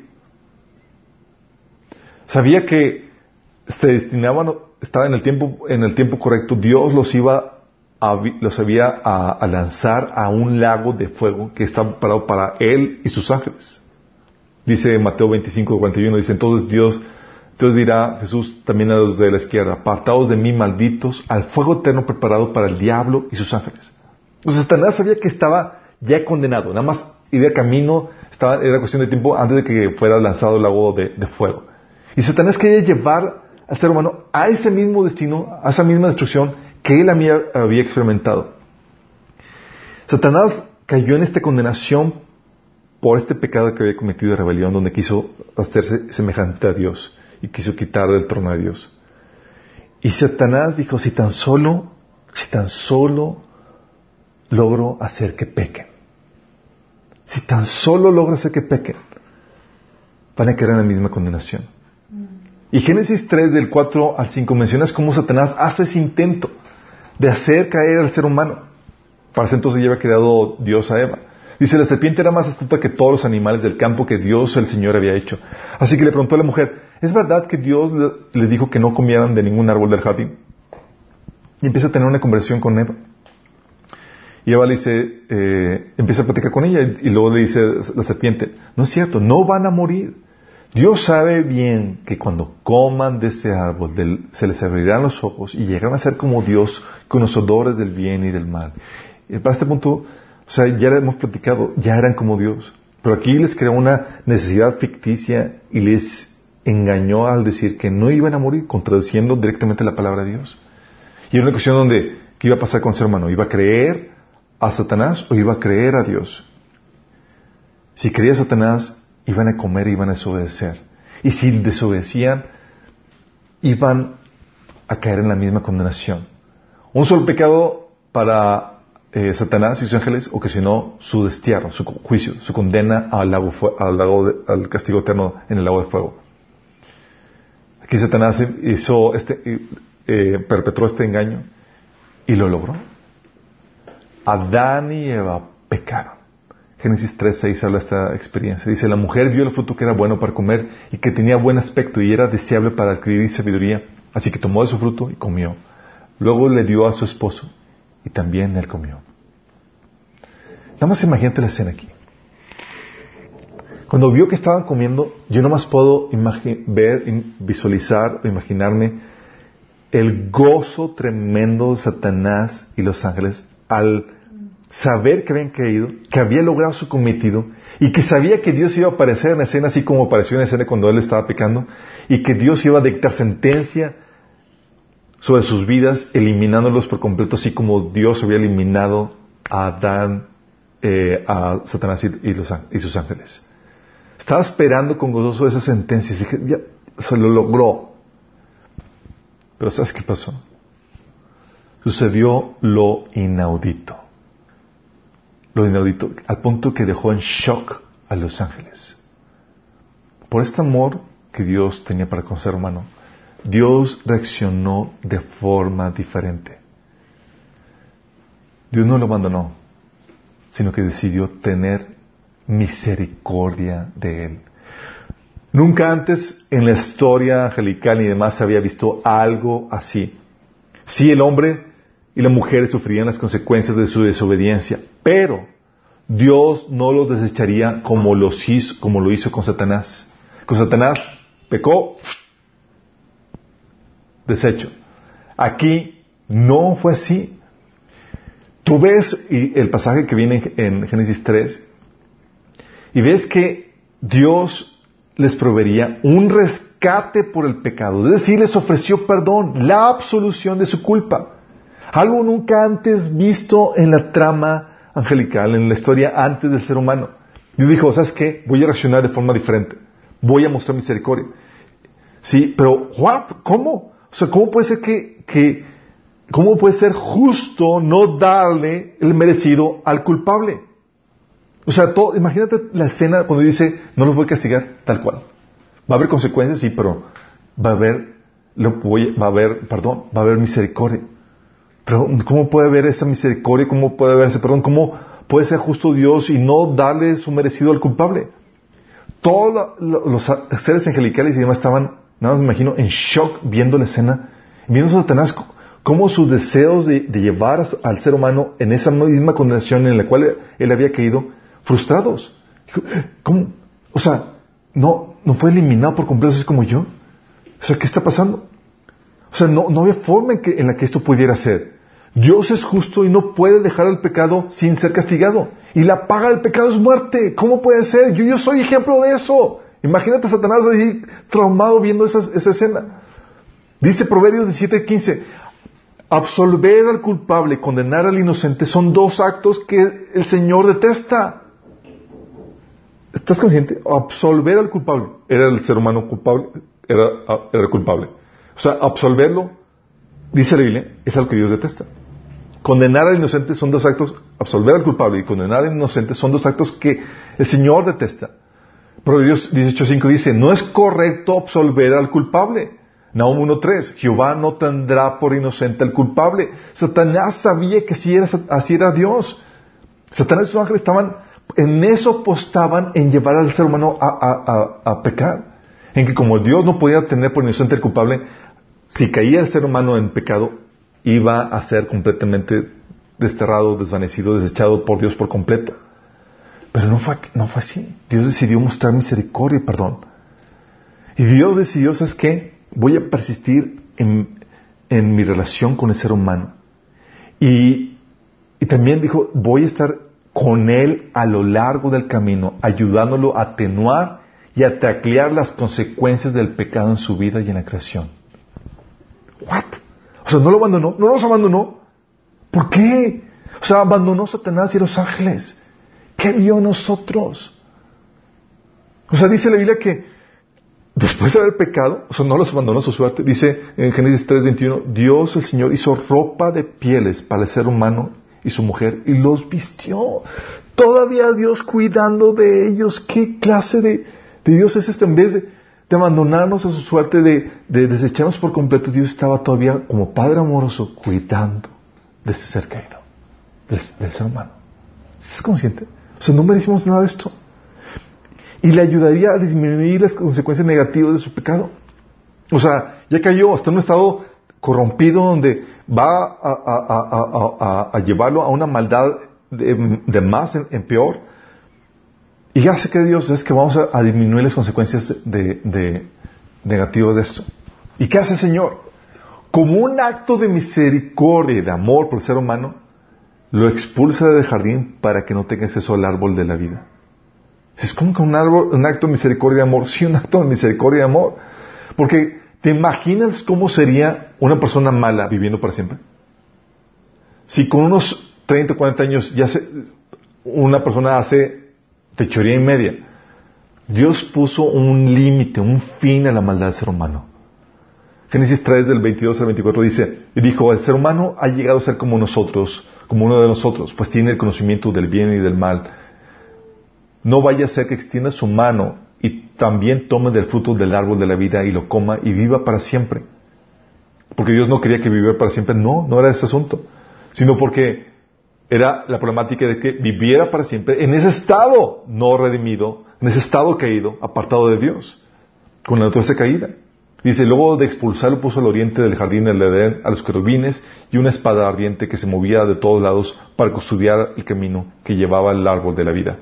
[SPEAKER 1] Sabía que se destinaban, estaba en el tiempo, en el tiempo correcto, Dios los iba a, los había a, lanzar a un lago de fuego que estaba preparado para él y sus ángeles. Dice Mateo 25, 41, dice, entonces Dios, Dios dirá, Jesús también a los de la izquierda, apartados de mí, malditos, al fuego eterno preparado para el diablo y sus ángeles. Entonces Satanás sabía que estaba ya condenado, nada más iba camino, estaba, era cuestión de tiempo antes de que fuera lanzado el lago de, de fuego. Y Satanás quería llevar al ser humano a ese mismo destino, a esa misma destrucción que él había experimentado. Satanás cayó en esta condenación por este pecado que había cometido de rebelión, donde quiso hacerse semejante a Dios y quiso quitar el trono de Dios. Y Satanás dijo, si tan solo, si tan solo logro hacer que pequen, si tan solo logro hacer que pequen, van a caer en la misma condenación. Y Génesis 3 del 4 al 5 mencionas cómo Satanás hace ese intento de hacer caer al ser humano. Para ese entonces había creado Dios a Eva. Dice, la serpiente era más astuta que todos los animales del campo que Dios el Señor había hecho. Así que le preguntó a la mujer, ¿es verdad que Dios les dijo que no comieran de ningún árbol del jardín? Y empieza a tener una conversación con Eva. Y Eva le dice, eh, empieza a platicar con ella y, luego le dice la serpiente, no es cierto, no van a morir. Dios sabe bien que cuando coman de ese árbol se les abrirán los ojos y llegarán a ser como Dios, conocedores del bien y del mal. Y para este punto, o sea, ya le hemos platicado, ya eran como Dios. Pero aquí les creó una necesidad ficticia y les engañó al decir que no iban a morir, contradiciendo directamente la palabra de Dios. Y era una cuestión donde, ¿qué iba a pasar con su hermano? ¿Iba a creer a Satanás o iba a creer a Dios? Si creía a Satanás, iban a comer y iban a desobedecer. Y si desobedecían, iban a caer en la misma condenación. Un solo pecado para eh, Satanás y sus ángeles ocasionó su destierro, su juicio, su condena al, lago, al, lago al castigo eterno en el lago de fuego. Aquí Satanás hizo este, eh, perpetró este engaño y lo logró. Adán y Eva pecaron. Génesis 3.6 habla de esta experiencia. Dice, la mujer vio el fruto que era bueno para comer y que tenía buen aspecto y era deseable para adquirir sabiduría. Así que tomó de su fruto y comió. Luego le dio a su esposo y también él comió. Nada más imagínate la escena aquí. Cuando vio que estaban comiendo, yo no más puedo ver, visualizar o imaginarme el gozo tremendo de Satanás y los ángeles al saber que habían caído, que había logrado su cometido y que sabía que Dios iba a aparecer en escena así como apareció en escena cuando él estaba pecando y que Dios iba a dictar sentencia sobre sus vidas, eliminándolos por completo, así como Dios había eliminado a Adán, eh, a Satanás y, sus ángeles. Estaba esperando con gozoso esa sentencia dije, ya, se lo logró. Pero ¿sabes qué pasó? Sucedió lo inaudito. Lo inaudito, al punto que dejó en shock a los ángeles. Por este amor que Dios tenía para con ser humano, Dios reaccionó de forma diferente. Dios no lo abandonó, sino que decidió tener misericordia de él. Nunca antes en la historia angelical ni demás se había visto algo así. Sí, el hombre y la mujer sufrirían las consecuencias de su desobediencia, pero Dios no los desecharía como, como lo hizo con Satanás. Con Satanás pecó, desecho. Aquí no fue así. Tú ves el pasaje que viene en Génesis 3 y ves que Dios les proveería un rescate por el pecado, es decir, les ofreció perdón, la absolución de su culpa. Algo nunca antes visto en la trama angelical, en la historia antes del ser humano. Dios dijo, ¿sabes qué? Voy a reaccionar de forma diferente. Voy a mostrar misericordia. Sí, pero, ¿what? ¿Cómo? O sea, ¿cómo puede ser que, cómo puede ser justo no darle el merecido al culpable? O sea, todo, imagínate la escena cuando dice, no los voy a castigar tal cual. Va a haber consecuencias, sí, pero va a haber, va a haber, perdón, va a haber misericordia. Pero, ¿cómo puede haber esa misericordia? ¿Cómo puede haber ese perdón? ¿Cómo puede ser justo Dios y no darle su merecido al culpable? Todos los seres angelicales y demás estaban Nada más me imagino en shock viendo la escena, viendo a Satanás cómo sus deseos de, llevar al ser humano en esa misma condenación en la cual él había caído, frustrados. ¿Cómo? O sea, no, no fue eliminado por completo, así como yo. O sea, ¿qué está pasando? O sea, no, no había forma en, que, en la que esto pudiera ser. Dios es justo y no puede dejar el pecado sin ser castigado. Y la paga del pecado es muerte. ¿Cómo puede ser? Yo, yo soy ejemplo de eso. Imagínate a Satanás ahí traumado viendo esa, esa escena. Dice Proverbios 17:15, absolver al culpable condenar al inocente son dos actos que el Señor detesta. ¿Estás consciente? Absolver al culpable. Era el ser humano culpable. Era, era culpable. O sea, absolverlo, dice la Biblia, es algo que Dios detesta. Condenar al inocente son dos actos, absolver al culpable y condenar al inocente son dos actos que el Señor detesta. Proverbios 18.5 dice, no es correcto absolver al culpable. Nahum 1.3, Jehová no tendrá por inocente al culpable. Satanás sabía que así era, así era Dios. Satanás y sus ángeles estaban, en eso apostaban en llevar al ser humano a, a, pecar. En que como Dios no podía tener por inocente al culpable, si caía el ser humano en pecado, iba a ser completamente desterrado, desvanecido, desechado por Dios por completo. Pero no fue, no fue así. Dios decidió mostrar misericordia y perdón. Y Dios decidió, ¿sabes qué? Voy a persistir en, mi relación con el ser humano. Y, y también dijo, voy a estar con él a lo largo del camino, ayudándolo a atenuar y a taclear las consecuencias del pecado en su vida y en la creación. ¿What? O sea, no lo abandonó, no nos abandonó. ¿Por qué? O sea, abandonó Satanás y los ángeles. ¿Qué vio nosotros? O sea, dice la Biblia que después de haber pecado, o sea, no los abandonó a su suerte, dice en Génesis 3:21, Dios el Señor hizo ropa de pieles para el ser humano y su mujer y los vistió. Todavía Dios cuidando de ellos. ¿Qué clase de, Dios es este? En vez de, abandonarnos a su suerte, de, desecharnos por completo, Dios estaba todavía como Padre amoroso cuidando de ese ser caído, del, del ser humano. ¿Estás consciente? O sea, no merecimos nada de esto. Y le ayudaría a disminuir las consecuencias negativas de su pecado. O sea, ya cayó hasta un estado corrompido donde va a, llevarlo a una maldad de, más en, peor. Y hace que Dios es que vamos a, disminuir las consecuencias de, negativas de esto. ¿Y qué hace el Señor? Como un acto de misericordia y de amor por el ser humano, lo expulsa del jardín para que no tenga acceso al árbol de la vida. Es como que un, árbol, un acto de misericordia y amor. Sí, un acto de misericordia y amor. Porque, ¿te imaginas cómo sería una persona mala viviendo para siempre? Si con unos 30 o 40 años ya se, una persona hace techoría y media, Dios puso un límite, un fin a la maldad del ser humano. Génesis 3 del 22 al 24 dice, y dijo, el ser humano ha llegado a ser como nosotros, como uno de nosotros, pues tiene el conocimiento del bien y del mal. No vaya a ser que extienda su mano y también tome del fruto del árbol de la vida y lo coma y viva para siempre. Porque Dios no quería que viviera para siempre, no, no era ese asunto, sino porque era la problemática de que viviera para siempre en ese estado no redimido, en ese estado caído, apartado de Dios, con la naturaleza caída. Dice, luego de expulsarlo puso al oriente del jardín del Edén a los querubines y una espada ardiente que se movía de todos lados para custodiar el camino que llevaba al árbol de la vida.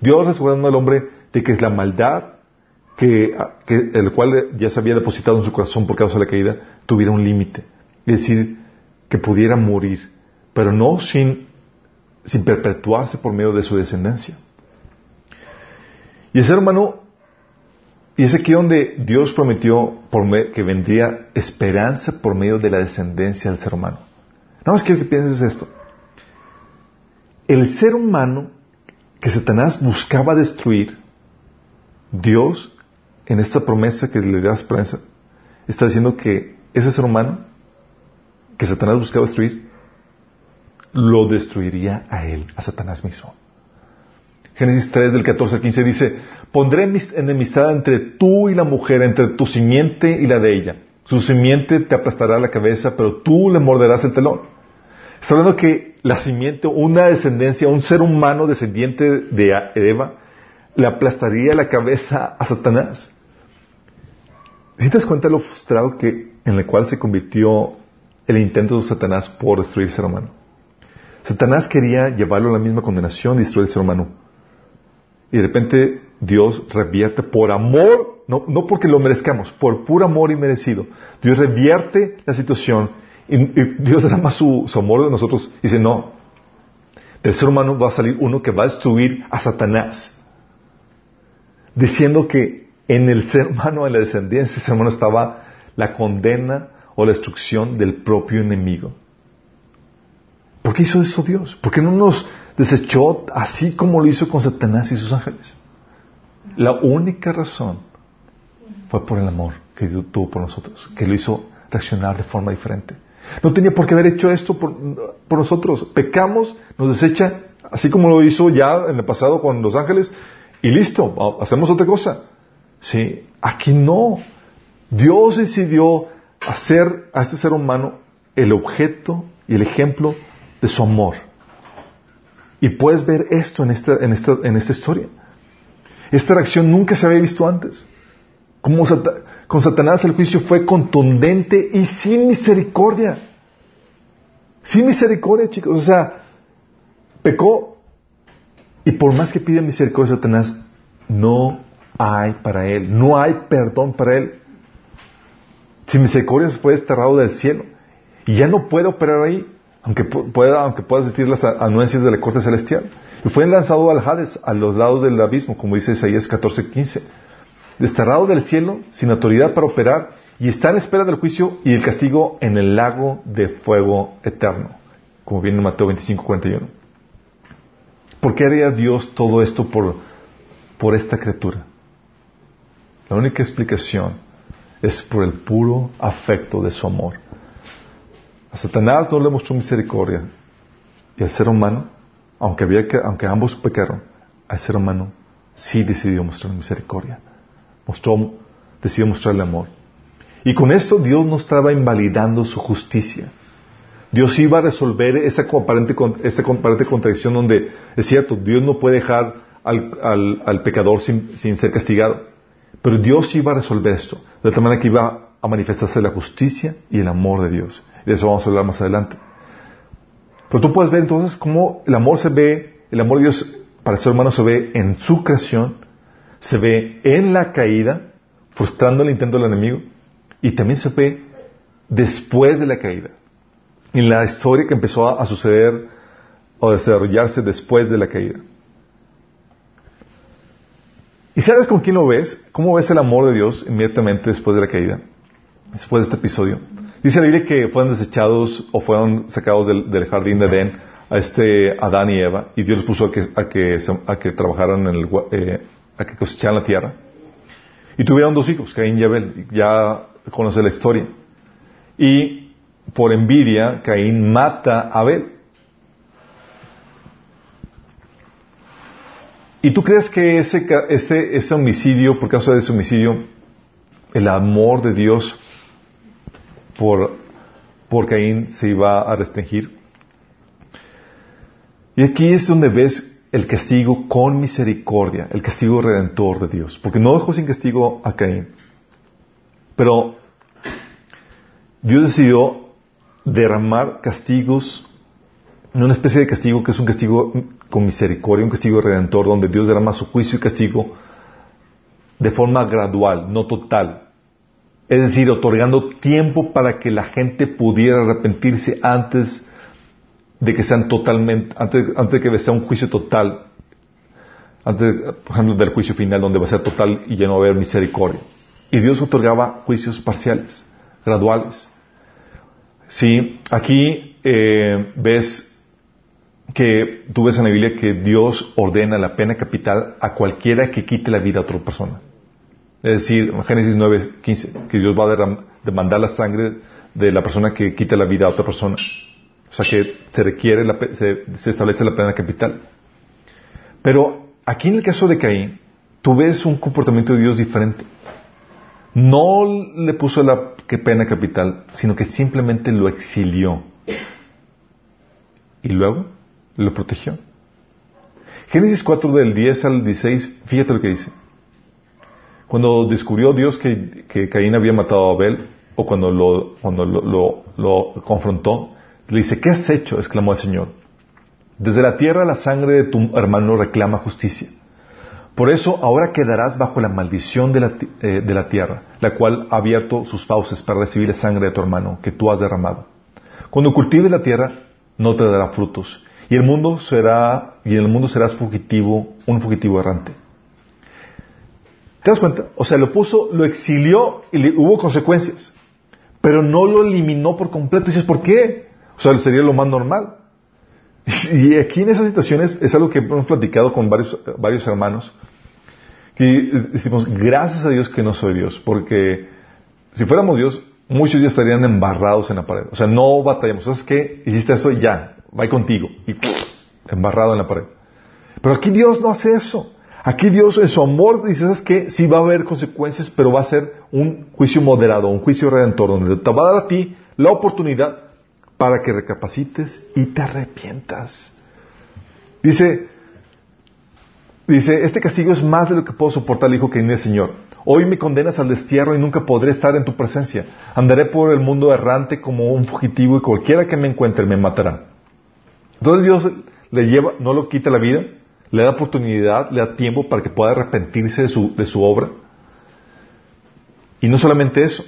[SPEAKER 1] Dios resguardando al hombre de que es la maldad que, el cual ya se había depositado en su corazón por causa de la caída tuviera un límite. Es decir, que pudiera morir, pero no sin, sin perpetuarse por medio de su descendencia. Y el ser humano y es aquí donde Dios prometió que vendría esperanza por medio de la descendencia del ser humano. Nada más quiero que pienses esto. El ser humano que Satanás buscaba destruir, Dios, en esta promesa que le da esperanza, está diciendo que ese ser humano que Satanás buscaba destruir, lo destruiría a él, a Satanás mismo. Génesis 3 del 14 al 15 dice, Pondré enemistad entre tú y la mujer, entre tu simiente y la de ella. Su simiente te aplastará la cabeza, pero tú le morderás el telón. Está hablando que la simiente, una descendencia, un ser humano descendiente de Eva, le aplastaría la cabeza a Satanás. Si te das cuenta de lo frustrado que, en el cual se convirtió el intento de Satanás por destruir el ser humano. Satanás quería llevarlo a la misma condenación, destruir el ser humano. Y de repente Dios revierte por amor, no, no porque lo merezcamos, por puro amor inmerecido. Dios revierte la situación y, Dios derrama su, su amor de nosotros y dice, no, del ser humano va a salir uno que va a destruir a Satanás. Diciendo que en el ser humano, en la descendencia de ese ser humano estaba la condena o la destrucción del propio enemigo. ¿Por qué hizo eso Dios? ¿Por qué no nos desechó así como lo hizo con Satanás y sus ángeles? La única razón fue por el amor que Dios tuvo por nosotros, que lo hizo reaccionar de forma diferente. No tenía por qué haber hecho esto por, nosotros. Pecamos, nos desecha, así como lo hizo ya en el pasado con los ángeles, y listo, hacemos otra cosa. Sí, aquí no. Dios decidió hacer a este ser humano el objeto y el ejemplo de su amor. Y puedes ver esto en esta, en esta, en esta historia. Esta reacción nunca se había visto antes. Como con Satanás el juicio fue contundente y sin misericordia. Sin misericordia, chicos. O sea, pecó y por más que pide misericordia Satanás, no hay para él. No hay perdón para él. Sin misericordia fue desterrado del cielo. Y ya no puede operar ahí, aunque pueda, aunque pueda asistir las anuencias de la corte celestial. Y fue lanzado al Hades, a los lados del abismo, como dice Isaías 14:15 desterrado del cielo, sin autoridad para operar, y está en espera del juicio y el castigo en el lago de fuego eterno, como viene en Mateo 25, 41. ¿Por qué haría Dios todo esto por, por esta criatura? La única explicación es por el puro afecto de su amor. A Satanás no le mostró misericordia, y al ser humano, aunque, que, aunque ambos pecaron, al ser humano sí decidió mostrar misericordia mostró, decidió mostrarle amor. Y con esto Dios no estaba invalidando su justicia. Dios iba a resolver esa aparente, contradicción donde es cierto, Dios no puede dejar al, pecador sin, ser castigado. Pero Dios iba a resolver esto, de tal manera que iba a manifestarse la justicia y el amor de Dios. Y de eso vamos a hablar más adelante. Pero tú puedes ver entonces cómo el amor se ve, el amor de Dios para el ser humano se ve en su creación se ve en la caída, frustrando el intento del enemigo, y también se ve después de la caída, en la historia que empezó a, suceder o desarrollarse después de la caída. ¿Y sabes con quién lo ves? ¿Cómo ves el amor de Dios inmediatamente después de la caída? Después de este episodio. Dice la Biblia que fueron desechados o fueron sacados del, jardín de Edén a este Adán y Eva y Dios los puso a que, a que, trabajaran en el, eh, a que cosecharan la tierra. Y tuvieron dos hijos, Caín y Abel. Ya conoce la historia. Y por envidia, Caín mata a Abel. ¿Y tú crees que ese, ese, ese homicidio, por causa de ese homicidio, el amor de Dios por, por Caín se iba a restringir? Y aquí es donde ves el castigo con misericordia, el castigo redentor de Dios, porque no dejó sin castigo a Caín. Pero Dios decidió derramar castigos, una especie de castigo que es un castigo con misericordia, un castigo redentor, donde Dios derrama su juicio y castigo de forma gradual, no total. Es decir, otorgando tiempo para que la gente pudiera arrepentirse antes de que sean totalmente, antes, antes de que sea un juicio total, antes, por del juicio final, donde va a ser total y ya no va a haber misericordia. Y Dios otorgaba juicios parciales, graduales. Sí, aquí eh, ves que tú ves en la Biblia que Dios ordena la pena capital a cualquiera que quite la vida a otra persona. Es decir, en Génesis 9, 15, que Dios va a demandar la sangre de la persona que quita la vida a otra persona. O sea que se requiere, se, establece la pena capital. Pero aquí en el caso de Caín, tú ves un comportamiento de Dios diferente. No le puso la pena capital, sino que simplemente lo exilió. Y luego lo protegió. Génesis 4 del 10 al 16, fíjate lo que dice. Cuando descubrió Dios que, Caín había matado a Abel, o cuando lo, cuando lo confrontó, le dice, ¿qué has hecho? exclamó el Señor. Desde la tierra la sangre de tu hermano reclama justicia. Por eso ahora quedarás bajo la maldición de la, eh, de la tierra, la cual ha abierto sus fauces para recibir la sangre de tu hermano que tú has derramado. Cuando cultives la tierra, no te dará frutos, y el mundo será, y en el mundo serás fugitivo, un fugitivo errante. ¿Te das cuenta? O sea, lo puso, lo exilió y le, hubo consecuencias, pero no lo eliminó por completo. Y dices, ¿por qué? O sea, sería lo más normal. Y aquí en esas situaciones es algo que hemos platicado con varios, varios hermanos, que decimos, gracias a Dios que no soy Dios, porque si fuéramos Dios, muchos ya estarían embarrados en la pared. O sea, no batallamos. ¿Sabes qué? Hiciste eso y ya, va contigo. Y embarrado en la pared. Pero aquí Dios no hace eso. Aquí Dios en su amor dice, ¿sabes qué? Sí va a haber consecuencias, pero va a ser un juicio moderado, un juicio redentor, donde te va a dar a ti la oportunidad para que recapacites y te arrepientas. Dice, dice, este castigo es más de lo que puedo soportar, el hijo que viene el Señor. Hoy me condenas al destierro y nunca podré estar en tu presencia. Andaré por el mundo errante como un fugitivo y cualquiera que me encuentre me matará. Entonces Dios le lleva, no lo quita la vida, le da oportunidad, le da tiempo para que pueda arrepentirse de su, de su obra. Y no solamente eso,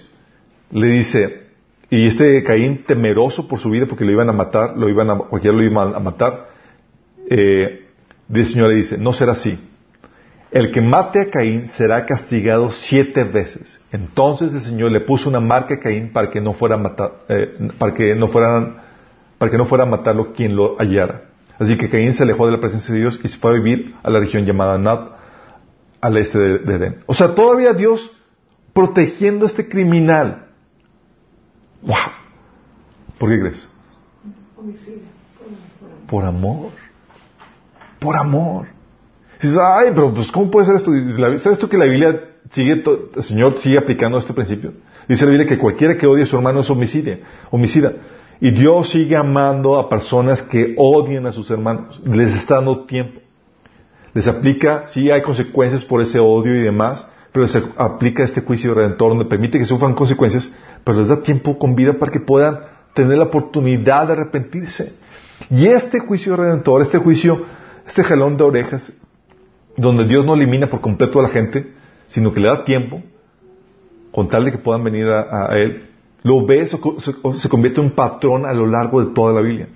[SPEAKER 1] le dice, y este Caín temeroso por su vida porque lo iban a matar, lo iban a, lo iban a matar, eh, el Señor le dice, no será así. El que mate a Caín será castigado siete veces. Entonces el Señor le puso una marca a Caín para que no fuera a eh, para que no fueran, para que no fuera a matarlo quien lo hallara. Así que Caín se alejó de la presencia de Dios y se fue a vivir a la región llamada Nad, al este de, Edén. O sea, todavía Dios protegiendo a este criminal. ¡Wow! ¿Por qué crees? Por amor. Por amor. dices, ay, pero pues ¿cómo puede ser esto? ¿Sabes tú que la Biblia sigue, el Señor sigue aplicando este principio? Dice la Biblia que cualquiera que odie a su hermano es homicida. homicida. Y Dios sigue amando a personas que odian a sus hermanos. Les está dando tiempo. Les aplica, sí hay consecuencias por ese odio y demás, pero les aplica este juicio redentor donde permite que sufran consecuencias, pero les da tiempo con vida para que puedan tener la oportunidad de arrepentirse. Y este juicio redentor, este juicio, este jalón de orejas, donde Dios no elimina por completo a la gente, sino que le da tiempo, con tal de que puedan venir a, Él, lo ves se, convierte en un patrón a lo largo de toda la Biblia.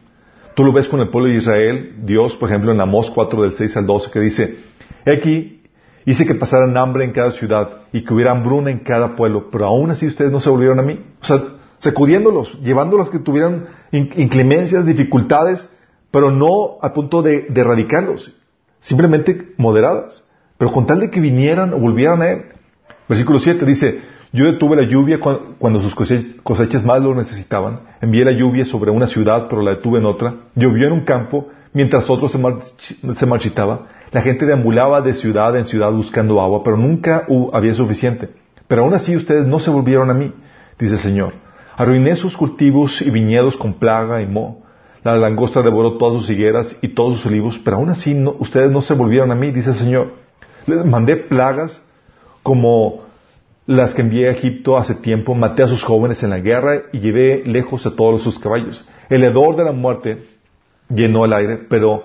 [SPEAKER 1] Tú lo ves con el pueblo de Israel, Dios, por ejemplo, en Amós 4 del 6 al 12, que dice, aquí hice que pasaran hambre en cada ciudad y que hubiera hambruna en cada pueblo, pero aún así ustedes no se volvieron a mí. O sea, sacudiéndolos, llevándolos que tuvieran inclemencias, dificultades, pero no a punto de, de erradicarlos, simplemente moderadas, pero con tal de que vinieran o volvieran a Él. Versículo 7 dice, yo detuve la lluvia cuando sus cosechas más lo necesitaban. Envié la lluvia sobre una ciudad, pero la detuve en otra. Llovió en un campo, mientras otro se, marchitaba. La gente deambulaba de ciudad en ciudad buscando agua, pero nunca había suficiente. Pero aún así ustedes no se volvieron a mí, dice el Señor. Arruiné sus cultivos y viñedos con plaga y moho. La langosta devoró todas sus higueras y todos sus olivos, pero aún así ustedes no se volvieron a mí, dice el Señor. Les mandé plagas como las que envié a Egipto hace tiempo, maté a sus jóvenes en la guerra y llevé lejos a todos sus caballos. El hedor de la muerte llenó el aire, pero,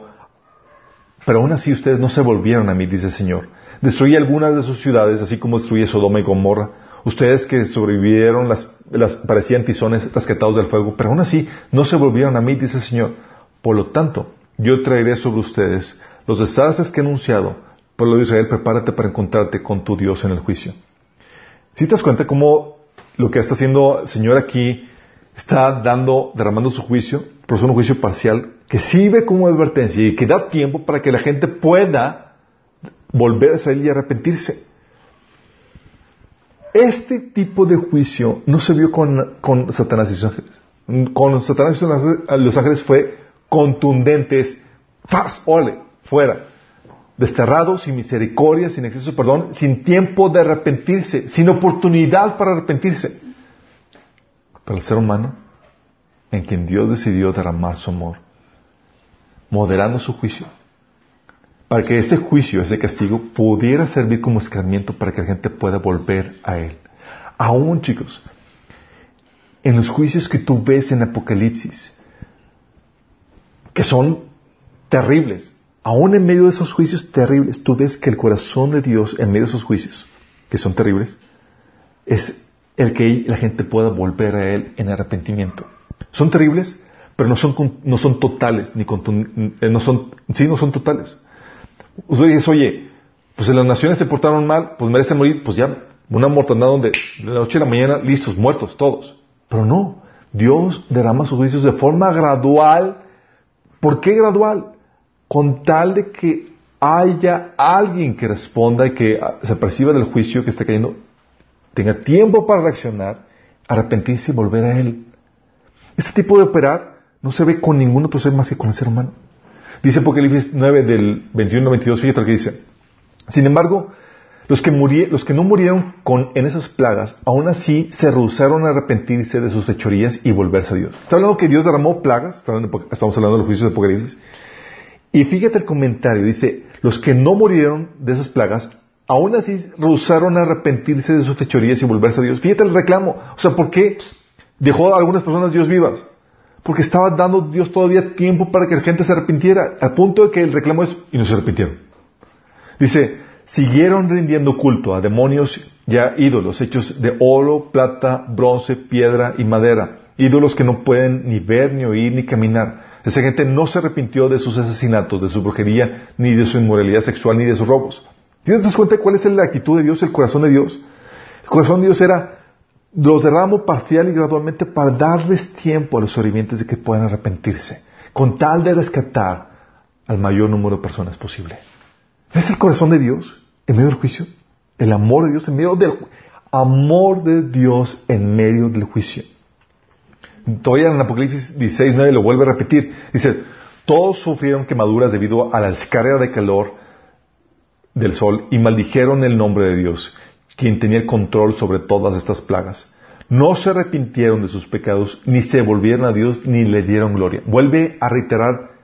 [SPEAKER 1] pero aún así ustedes no se volvieron a mí, dice el Señor. Destruí algunas de sus ciudades, así como destruí Sodoma y Gomorra. Ustedes que sobrevivieron las, las parecían tizones rescatados del fuego, pero aún así no se volvieron a mí, dice el Señor. Por lo tanto, yo traeré sobre ustedes los desastres que he anunciado. Pueblo de Israel, prepárate para encontrarte con tu Dios en el juicio. Si te das cuenta cómo lo que está haciendo el Señor aquí está dando, derramando su juicio, es un juicio parcial que sirve como advertencia y que da tiempo para que la gente pueda volver a salir y arrepentirse. Este tipo de juicio no se vio con, con Satanás y sus ángeles. Con Satanás y los ángeles fue contundente, es ¡faz! ¡Ole! ¡Fuera! desterrado, sin misericordia, sin exceso de perdón, sin tiempo de arrepentirse, sin oportunidad para arrepentirse. Pero el ser humano, en quien Dios decidió derramar su amor, moderando su juicio, para que ese juicio, ese castigo, pudiera servir como escarmiento para que la gente pueda volver a Él. Aún, chicos, en los juicios que tú ves en Apocalipsis, que son terribles, aún en medio de esos juicios terribles, tú ves que el corazón de Dios en medio de esos juicios, que son terribles, es el que la gente pueda volver a Él en arrepentimiento. Son terribles, pero no son, no son totales, ni eh, no son, sí, no son totales. Usted dice, oye, pues en las naciones se portaron mal, pues merecen morir, pues ya, una mortandad donde de la noche a la mañana, listos, muertos, todos. Pero no, Dios derrama sus juicios de forma gradual. ¿Por qué gradual? Con tal de que haya alguien que responda y que se perciba del juicio que está cayendo, tenga tiempo para reaccionar, arrepentirse y volver a Él. Este tipo de operar no se ve con ningún otro ser más que con el ser humano. Dice Apocalipsis 9 del 21 al 22, fíjate lo que dice. Sin embargo, los que, los que no murieron con, en esas plagas, aún así se rehusaron a arrepentirse de sus fechorías y volverse a Dios. Está hablando que Dios derramó plagas, estamos hablando de los juicios de Apocalipsis. Y fíjate el comentario, dice, los que no murieron de esas plagas, aún así rehusaron a arrepentirse de sus fechorías y volverse a Dios. Fíjate el reclamo. O sea, ¿por qué dejó a algunas personas Dios vivas? Porque estaba dando Dios todavía tiempo para que la gente se arrepintiera, al punto de que el reclamo es, y no se arrepintieron. Dice, siguieron rindiendo culto a demonios y a ídolos hechos de oro, plata, bronce, piedra y madera, ídolos que no pueden ni ver, ni oír, ni caminar. Esa gente no se arrepintió de sus asesinatos, de su brujería, ni de su inmoralidad sexual, ni de sus robos. ¿Tienes cuenta cuál es la actitud de Dios, el corazón de Dios? El corazón de Dios era, los derramo parcial y gradualmente para darles tiempo a los sobrevivientes de que puedan arrepentirse, con tal de rescatar al mayor número de personas posible. ¿Ves el corazón de Dios en medio del juicio? El amor de Dios en medio del amor de Dios en medio del juicio. Todavía en Apocalipsis 16, 9 lo vuelve a repetir. Dice, todos sufrieron quemaduras debido a la descarga de calor del sol y maldijeron el nombre de Dios, quien tenía el control sobre todas estas plagas. No se arrepintieron de sus pecados, ni se volvieron a Dios, ni le dieron gloria. Vuelve a reiterar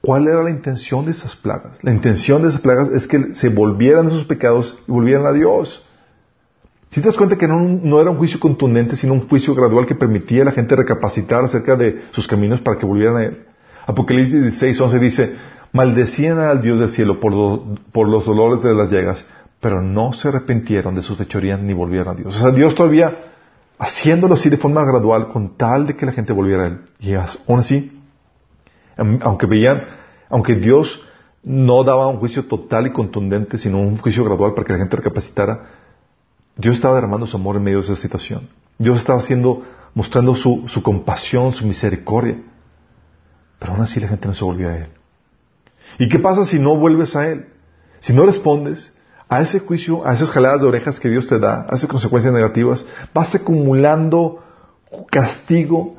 [SPEAKER 1] cuál era la intención de esas plagas. La intención de esas plagas es que se volvieran de sus pecados y volvieran a Dios. Si te das cuenta que no, era un juicio contundente, sino un juicio gradual que permitía a la gente recapacitar acerca de sus caminos para que volvieran a Él. Apocalipsis 16, 11 dice, maldecían al Dios del cielo por, los dolores de las llagas, pero no se arrepintieron de sus fechorías ni volvieron a Dios. O sea, Dios todavía haciéndolo así de forma gradual con tal de que la gente volviera a Él. Y aún así, aunque veían, aunque Dios no daba un juicio total y contundente, sino un juicio gradual para que la gente recapacitara, Dios estaba derramando su amor en medio de esa situación. Dios estaba haciendo, mostrando su, su compasión, su misericordia. Pero aún así la gente no se volvió a Él. ¿Y qué pasa si no vuelves a Él? Si no respondes a ese juicio, a esas jaladas de orejas que Dios te da, a esas consecuencias negativas, vas acumulando castigo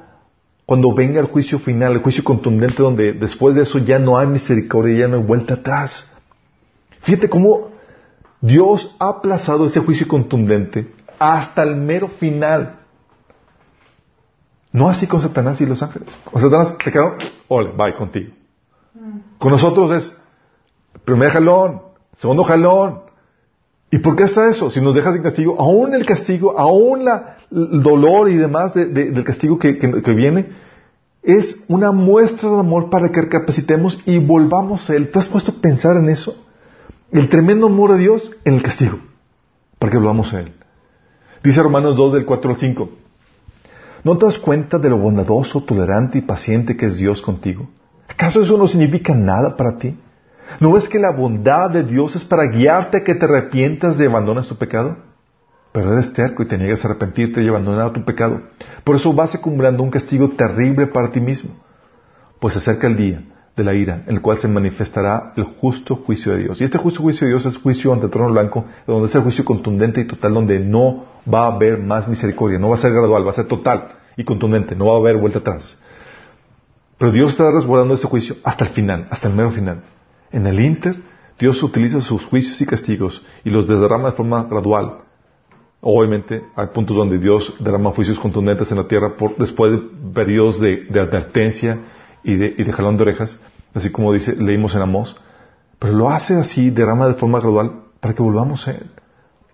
[SPEAKER 1] cuando venga el juicio final, el juicio contundente, donde después de eso ya no hay misericordia, ya no hay vuelta atrás. Fíjate cómo Dios ha aplazado ese juicio contundente hasta el mero final. No así con Satanás y los ángeles. Con Satanás te quedó, ole, bye contigo. Con nosotros es primer jalón, segundo jalón. ¿Y por qué está eso? Si nos dejas sin castigo, aún el castigo, aún el dolor y demás del castigo que, viene, es una muestra de amor para que recapacitemos y volvamos a Él. ¿Te has puesto a pensar en eso? El tremendo amor de Dios en el castigo, para que volvamos a Él. Dice Romanos 2 del 4 al 5. ¿No te das cuenta de lo bondadoso, tolerante y paciente que es Dios contigo? ¿Acaso eso no significa nada para ti? ¿No ves que la bondad de Dios es para guiarte a que te arrepientas y abandones tu pecado? Pero eres terco y te niegas a arrepentirte y abandonar tu pecado. Por eso vas acumulando un castigo terrible para ti mismo. Pues se acerca el día de la ira, en el cual se manifestará el justo juicio de Dios. Y este justo juicio de Dios es juicio ante el trono blanco, donde es el juicio contundente y total, donde no va a haber más misericordia, no va a ser gradual, va a ser total y contundente, no va a haber vuelta atrás. Pero Dios está resguardando ese juicio hasta el final, hasta el mero final. En el Inter, Dios utiliza sus juicios y castigos y los derrama de forma gradual Obviamente hay puntos donde Dios derrama juicios contundentes en la tierra por, después de periodos de, advertencia y de, jalón de orejas, así como dice, leímos en Amós. Pero lo hace así, derrama de forma gradual para que volvamos a Él.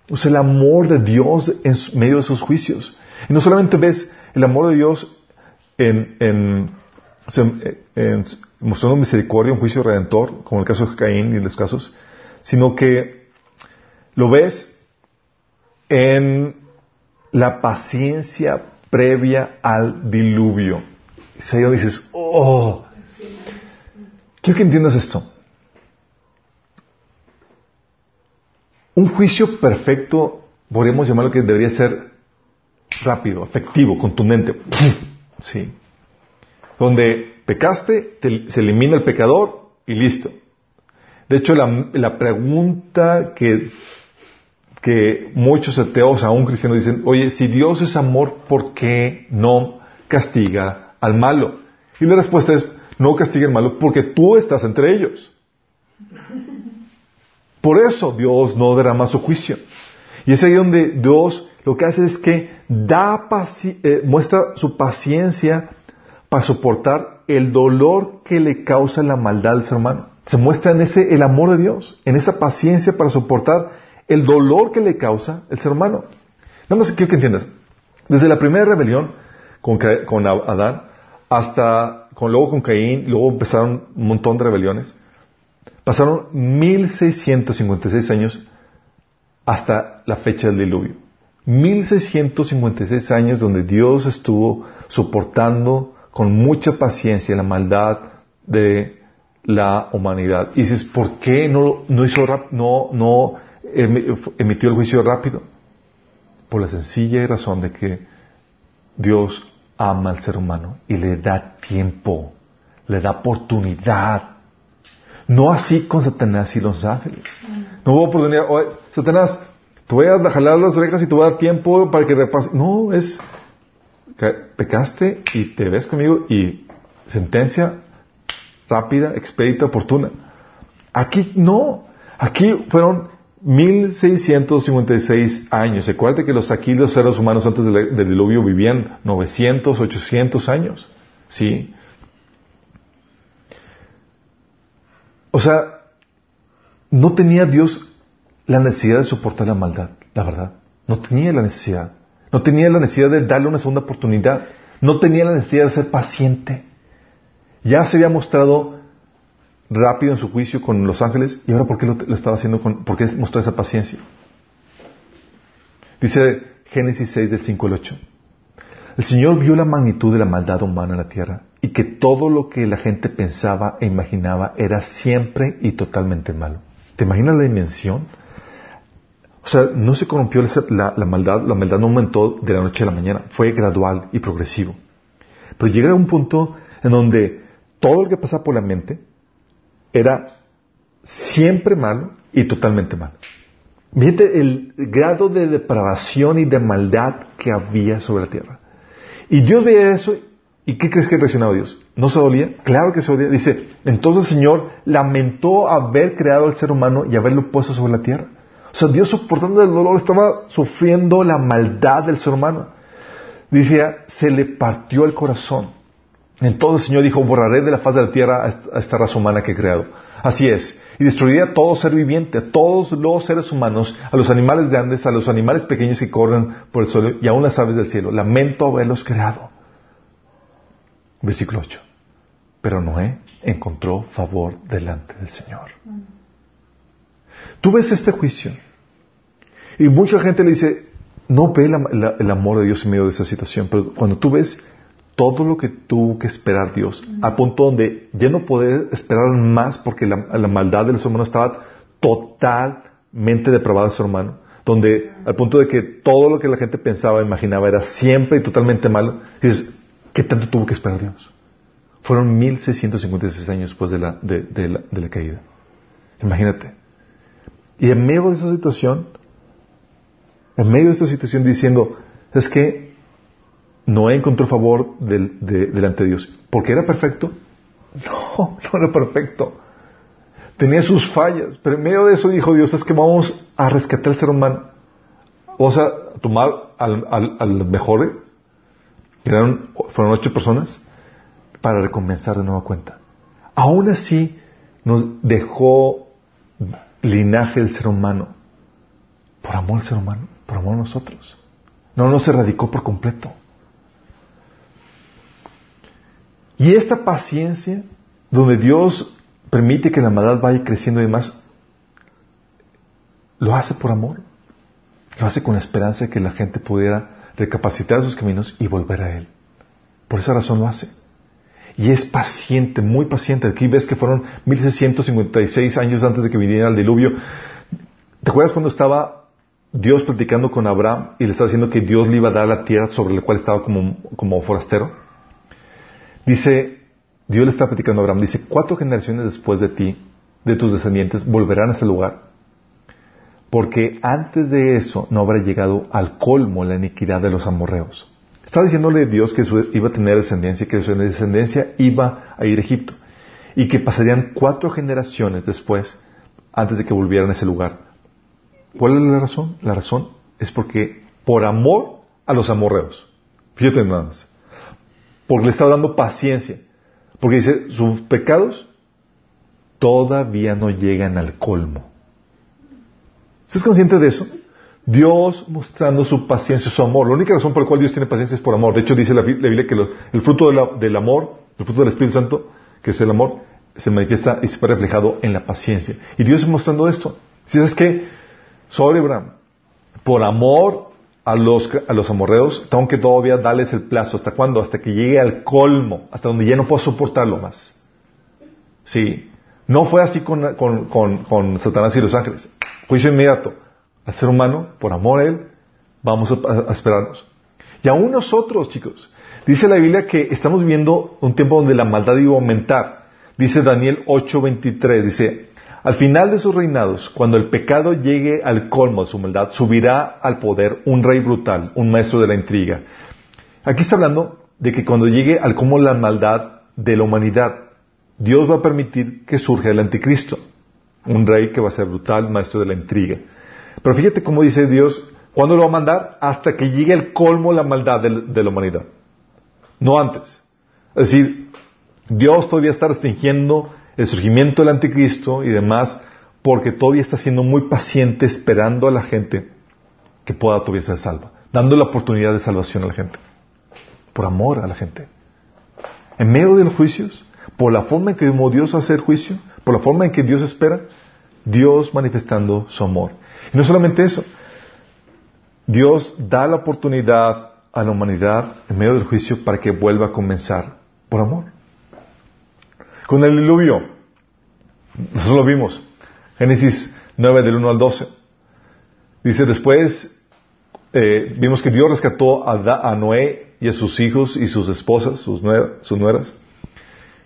[SPEAKER 1] O sea, el amor de Dios en medio de sus juicios. Y no solamente ves el amor de Dios en, en, eh, mostrando misericordia, un juicio redentor, como el caso de Caín y los casos, sino que lo ves en la paciencia previa al diluvio. Y ahí dices, oh, quiero que entiendas esto. Un juicio perfecto, podríamos llamarlo que debería ser rápido, efectivo, contundente. Sí. Donde pecaste, se elimina el pecador y listo. De hecho, la, la pregunta que que muchos ateos, aún cristianos, dicen, oye, si Dios es amor, ¿por qué no castiga al malo? Y la respuesta es, no castiga al malo porque tú estás entre ellos. Por eso Dios no derrama su juicio. Y es ahí donde Dios lo que hace es que da eh, muestra su paciencia para soportar el dolor que le causa la maldad al ser humano. Se muestra en ese el amor de Dios, en esa paciencia para soportar el dolor que le causa el ser humano. Nada más quiero que entiendas. Desde la primera rebelión con, Adán hasta con, luego con Caín, luego empezaron un montón de rebeliones. Pasaron 1656 años hasta la fecha del diluvio. 1656 años donde Dios estuvo soportando con mucha paciencia la maldad de la humanidad. Y dices, ¿por qué no, no hizo no, no emitió el juicio rápido? Por la sencilla razón de que Dios ama al ser humano y le da tiempo, le da oportunidad. No así con Satanás y los ángeles. No hubo oportunidad. Satanás, te voy a jalar las orejas y te voy a dar tiempo para que repase. No, es pecaste y te ves conmigo y sentencia rápida, expedita, oportuna. Aquí no. Aquí fueron 1656 años. Recuerda que los aquí los seres humanos antes del, diluvio vivían 900, 800 años. ¿Sí? O sea, no tenía Dios la necesidad de soportar la maldad, la verdad. No tenía la necesidad. No tenía la necesidad de darle una segunda oportunidad. No tenía la necesidad de ser paciente. Ya se había mostrado rápido en su juicio con los ángeles y ahora ¿por qué lo, estaba haciendo con, por qué mostró esa paciencia? Dice Génesis 6 del 5 al 8. El Señor vio la magnitud de la maldad humana en la tierra y que todo lo que la gente pensaba e imaginaba era siempre y totalmente malo. ¿Te imaginas la dimensión? O sea, no se corrompió la, la, maldad, la maldad no aumentó de la noche a la mañana, fue gradual y progresivo. Pero llega a un punto en donde todo lo que pasa por la mente era siempre malo y totalmente malo. Fíjate el grado de depravación y de maldad que había sobre la tierra. Y Dios veía eso, ¿y qué crees que reaccionaba Dios? ¿No se dolía? Claro que se dolía. Dice, entonces el Señor lamentó haber creado al ser humano y haberlo puesto sobre la tierra. Sea, Dios soportando el dolor estaba sufriendo la maldad del ser humano. Dice, se le partió el corazón. Entonces el Señor dijo, borraré de la faz de la tierra a esta raza humana que he creado. Así es. Y destruiré a todo ser viviente, a todos los seres humanos, a los animales grandes, a los animales pequeños que corren por el suelo y aún las aves del cielo. Lamento haberlos creado. Versículo 8. Pero Noé encontró favor delante del Señor. Tú ves este juicio y mucha gente le dice, no ve el amor de Dios en medio de esa situación, pero cuando tú ves todo lo que tuvo que esperar Dios, a punto donde ya no puede esperar más porque la, maldad del ser humano estaba totalmente depravada de su hermano, donde al punto de que todo lo que la gente pensaba, imaginaba era siempre y totalmente malo, dices, ¿qué tanto tuvo que esperar Dios? Fueron 1656 años después de la, de, la, de la caída. Imagínate. Y en medio de esa situación, en medio de esta situación diciendo, es que Noé encontró favor delante de Dios. ¿Porque era perfecto? No, no era perfecto. Tenía sus fallas, pero en medio de eso dijo Dios, es que vamos a rescatar al ser humano. Vamos a tomar al, al, mejor, eran, fueron ocho personas, para recompensar de nueva cuenta. Aún así, nos dejó linaje del ser humano, por amor al ser humano, por amor a nosotros. No nos erradicó por completo. Y esta paciencia, donde Dios permite que la maldad vaya creciendo y demás, lo hace por amor. Lo hace con la esperanza de que la gente pudiera recapacitar sus caminos y volver a Él. Por esa razón lo hace. Y es paciente, muy paciente. Aquí ves que fueron 1656 años antes de que viniera el diluvio. ¿Te acuerdas cuando estaba Dios platicando con Abraham y le estaba diciendo que Dios le iba a dar la tierra sobre la cual estaba como, como forastero? Dice, Dios le está platicando a Abraham, dice, cuatro generaciones después de ti, de tus descendientes, volverán a ese lugar. Porque antes de eso no habrá llegado al colmo la iniquidad de los amorreos. Está diciéndole Dios que iba a tener descendencia, que su descendencia iba a ir a Egipto. Y que pasarían cuatro generaciones después, antes de que volvieran a ese lugar. ¿Cuál es la razón? La razón es porque por amor a los amorreos. Fíjate nada más. Porque le estaba dando paciencia. Porque dice, sus pecados todavía no llegan al colmo. ¿Estás consciente de eso? Dios mostrando su paciencia, su amor. La única razón por la cual Dios tiene paciencia es por amor. De hecho, dice la Biblia que el fruto del amor, el fruto del Espíritu Santo, que es el amor, se manifiesta y se ve reflejado en la paciencia. Y Dios mostrando esto. Si es que, sobre Abraham, por amor a los, a los amorreos, tengo que todavía darles el plazo. ¿Hasta cuándo? Hasta que llegue al colmo, hasta donde ya no puedo soportarlo más. Sí. No fue así con, con, con Satanás y los ángeles. Juicio inmediato al ser humano, por amor a Él, vamos a, esperarnos. Y aún nosotros, chicos, dice la Biblia que estamos viviendo un tiempo donde la maldad iba a aumentar. Dice Daniel 8:23, dice, al final de sus reinados, cuando el pecado llegue al colmo de su maldad, subirá al poder un rey brutal, un maestro de la intriga. Aquí está hablando de que cuando llegue al colmo la maldad de la humanidad, Dios va a permitir que surja el anticristo, un rey que va a ser brutal, maestro de la intriga. Pero fíjate cómo dice Dios, ¿cuándo lo va a mandar? Hasta que llegue el colmo la maldad de, la humanidad. No antes. Es decir, Dios todavía está restringiendo el surgimiento del anticristo y demás porque todavía está siendo muy paciente esperando a la gente que pueda todavía ser salva, dando la oportunidad de salvación a la gente, por amor a la gente. En medio de los juicios, por la forma en que Dios hace el juicio, por la forma en que Dios espera, Dios manifestando su amor. Y no solamente eso, Dios da la oportunidad a la humanidad en medio del juicio para que vuelva a comenzar por amor. Con el diluvio, nosotros lo vimos, Génesis 9 del 1 al 12. Dice después, eh, vimos que Dios rescató a, Noé y a sus hijos y sus esposas, sus, nueras,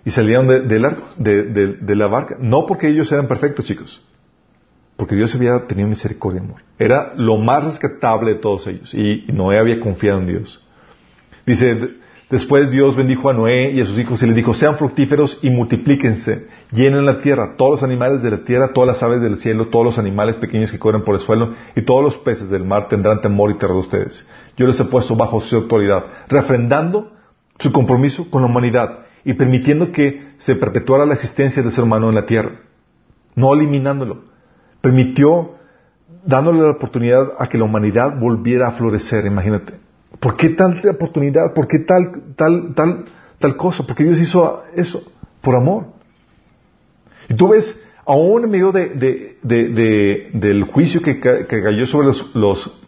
[SPEAKER 1] y salieron de la barca, no porque ellos eran perfectos, chicos, porque Dios había tenido misericordia y amor. Era lo más rescatable de todos ellos y Noé había confiado en Dios. Dice, después Dios bendijo a Noé y a sus hijos y les dijo, sean fructíferos y multiplíquense, llenen la tierra, todos los animales de la tierra, todas las aves del cielo, todos los animales pequeños que corren por el suelo y todos los peces del mar tendrán temor y terror de ustedes. Yo les he puesto bajo su autoridad, refrendando su compromiso con la humanidad y permitiendo que se perpetuara la existencia del ser humano en la tierra, no eliminándolo permitió dándole la oportunidad a que la humanidad volviera a florecer, imagínate. ¿Por qué tal oportunidad? ¿Por qué tal, tal, tal, tal cosa? Porque Dios hizo eso por amor. Y tú ves, aún en medio de, del juicio que, cayó sobre los,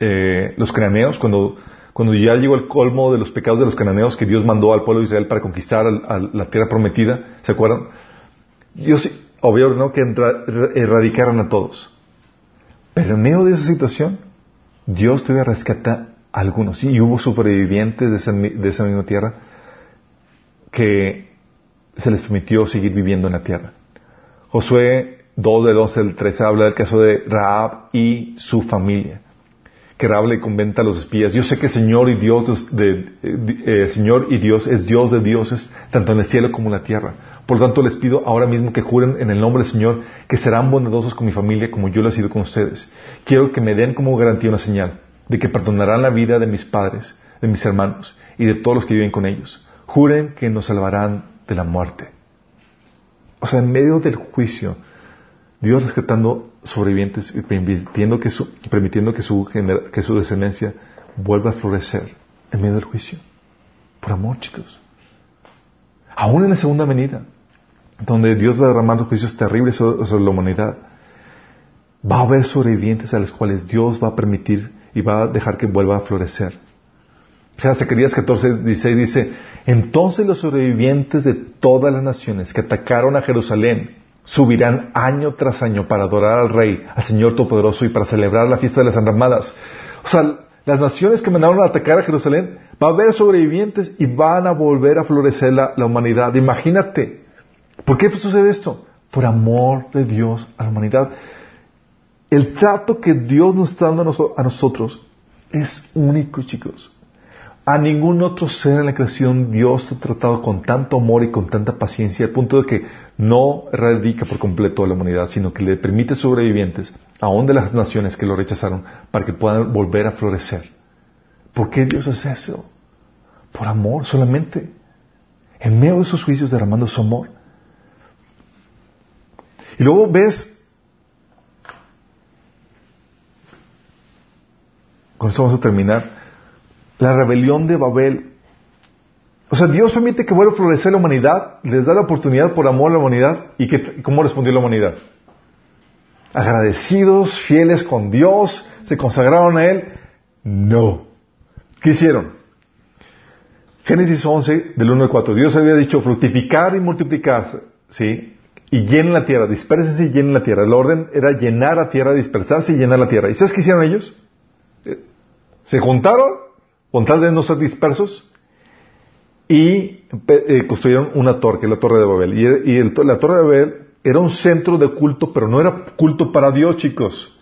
[SPEAKER 1] eh, los cananeos, cuando, cuando ya llegó el colmo de los pecados de los cananeos que Dios mandó al pueblo de Israel para conquistar la tierra prometida, ¿se acuerdan? Dios obvio no que erradicaran a todos. Pero en medio de esa situación, Dios que rescatar algunos. Y hubo supervivientes de esa, de esa misma tierra que se les permitió seguir viviendo en la tierra. Josué 2 del 11 del 13 habla del caso de Raab y su familia. Que Raab le conventa a los espías. Yo sé que el Señor y Dios, de, eh, Señor y Dios es Dios de dioses, tanto en el cielo como en la tierra. Por lo tanto, les pido ahora mismo que juren en el nombre del Señor que serán bondadosos con mi familia como yo lo he sido con ustedes. Quiero que me den como garantía una señal de que perdonarán la vida de mis padres, de mis hermanos y de todos los que viven con ellos. Juren que nos salvarán de la muerte. O sea, en medio del juicio, Dios rescatando sobrevivientes y permitiendo que su, permitiendo que su, descendencia vuelva a florecer en medio del juicio. Por amor, chicos. Aún en la segunda venida, donde Dios va a juicios terribles sobre, la humanidad, va a haber sobrevivientes a los cuales Dios va a permitir y va a dejar que vuelva a florecer. Zacarías 14, 16 dice, entonces los sobrevivientes de todas las naciones que atacaron a Jerusalén subirán año tras año para adorar al Rey, al Señor Todopoderoso y para celebrar la fiesta de las enramadas. O sea, las naciones que mandaron a atacar a Jerusalén, va a haber sobrevivientes y van a volver a florecer la, humanidad. Imagínate. ¿Por qué sucede esto? Por amor de Dios a la humanidad. El trato que Dios nos está dando a nosotros es único, chicos. A ningún otro ser en la creación Dios ha tratado con tanto amor y con tanta paciencia, al punto de que no erradica por completo a la humanidad, sino que le permite sobrevivientes, aún de las naciones que lo rechazaron, para que puedan volver a florecer. ¿Por qué Dios hace eso? Por amor solamente. En medio de esos juicios derramando su amor. Y luego ves, vamos a terminar, la rebelión de Babel. O sea, Dios permite que vuelva a florecer la humanidad, les da la oportunidad por amor a la humanidad. ¿Y que, cómo respondió la humanidad? Agradecidos, fieles con Dios, se consagraron a Él. No. ¿Qué hicieron? Génesis 11, del 1 al 4. Dios había dicho fructificar y multiplicarse, ¿sí? Y llenen la tierra, dispersense y llenen la tierra. El orden era llenar la tierra, dispersarse y llenar la tierra. ¿Y sabes qué hicieron ellos? Se juntaron con tal de no ser dispersos, y eh, construyeron una torre, que es la Torre de Babel. Y, la Torre de Babel era un centro de culto, pero no era culto para Dios, chicos.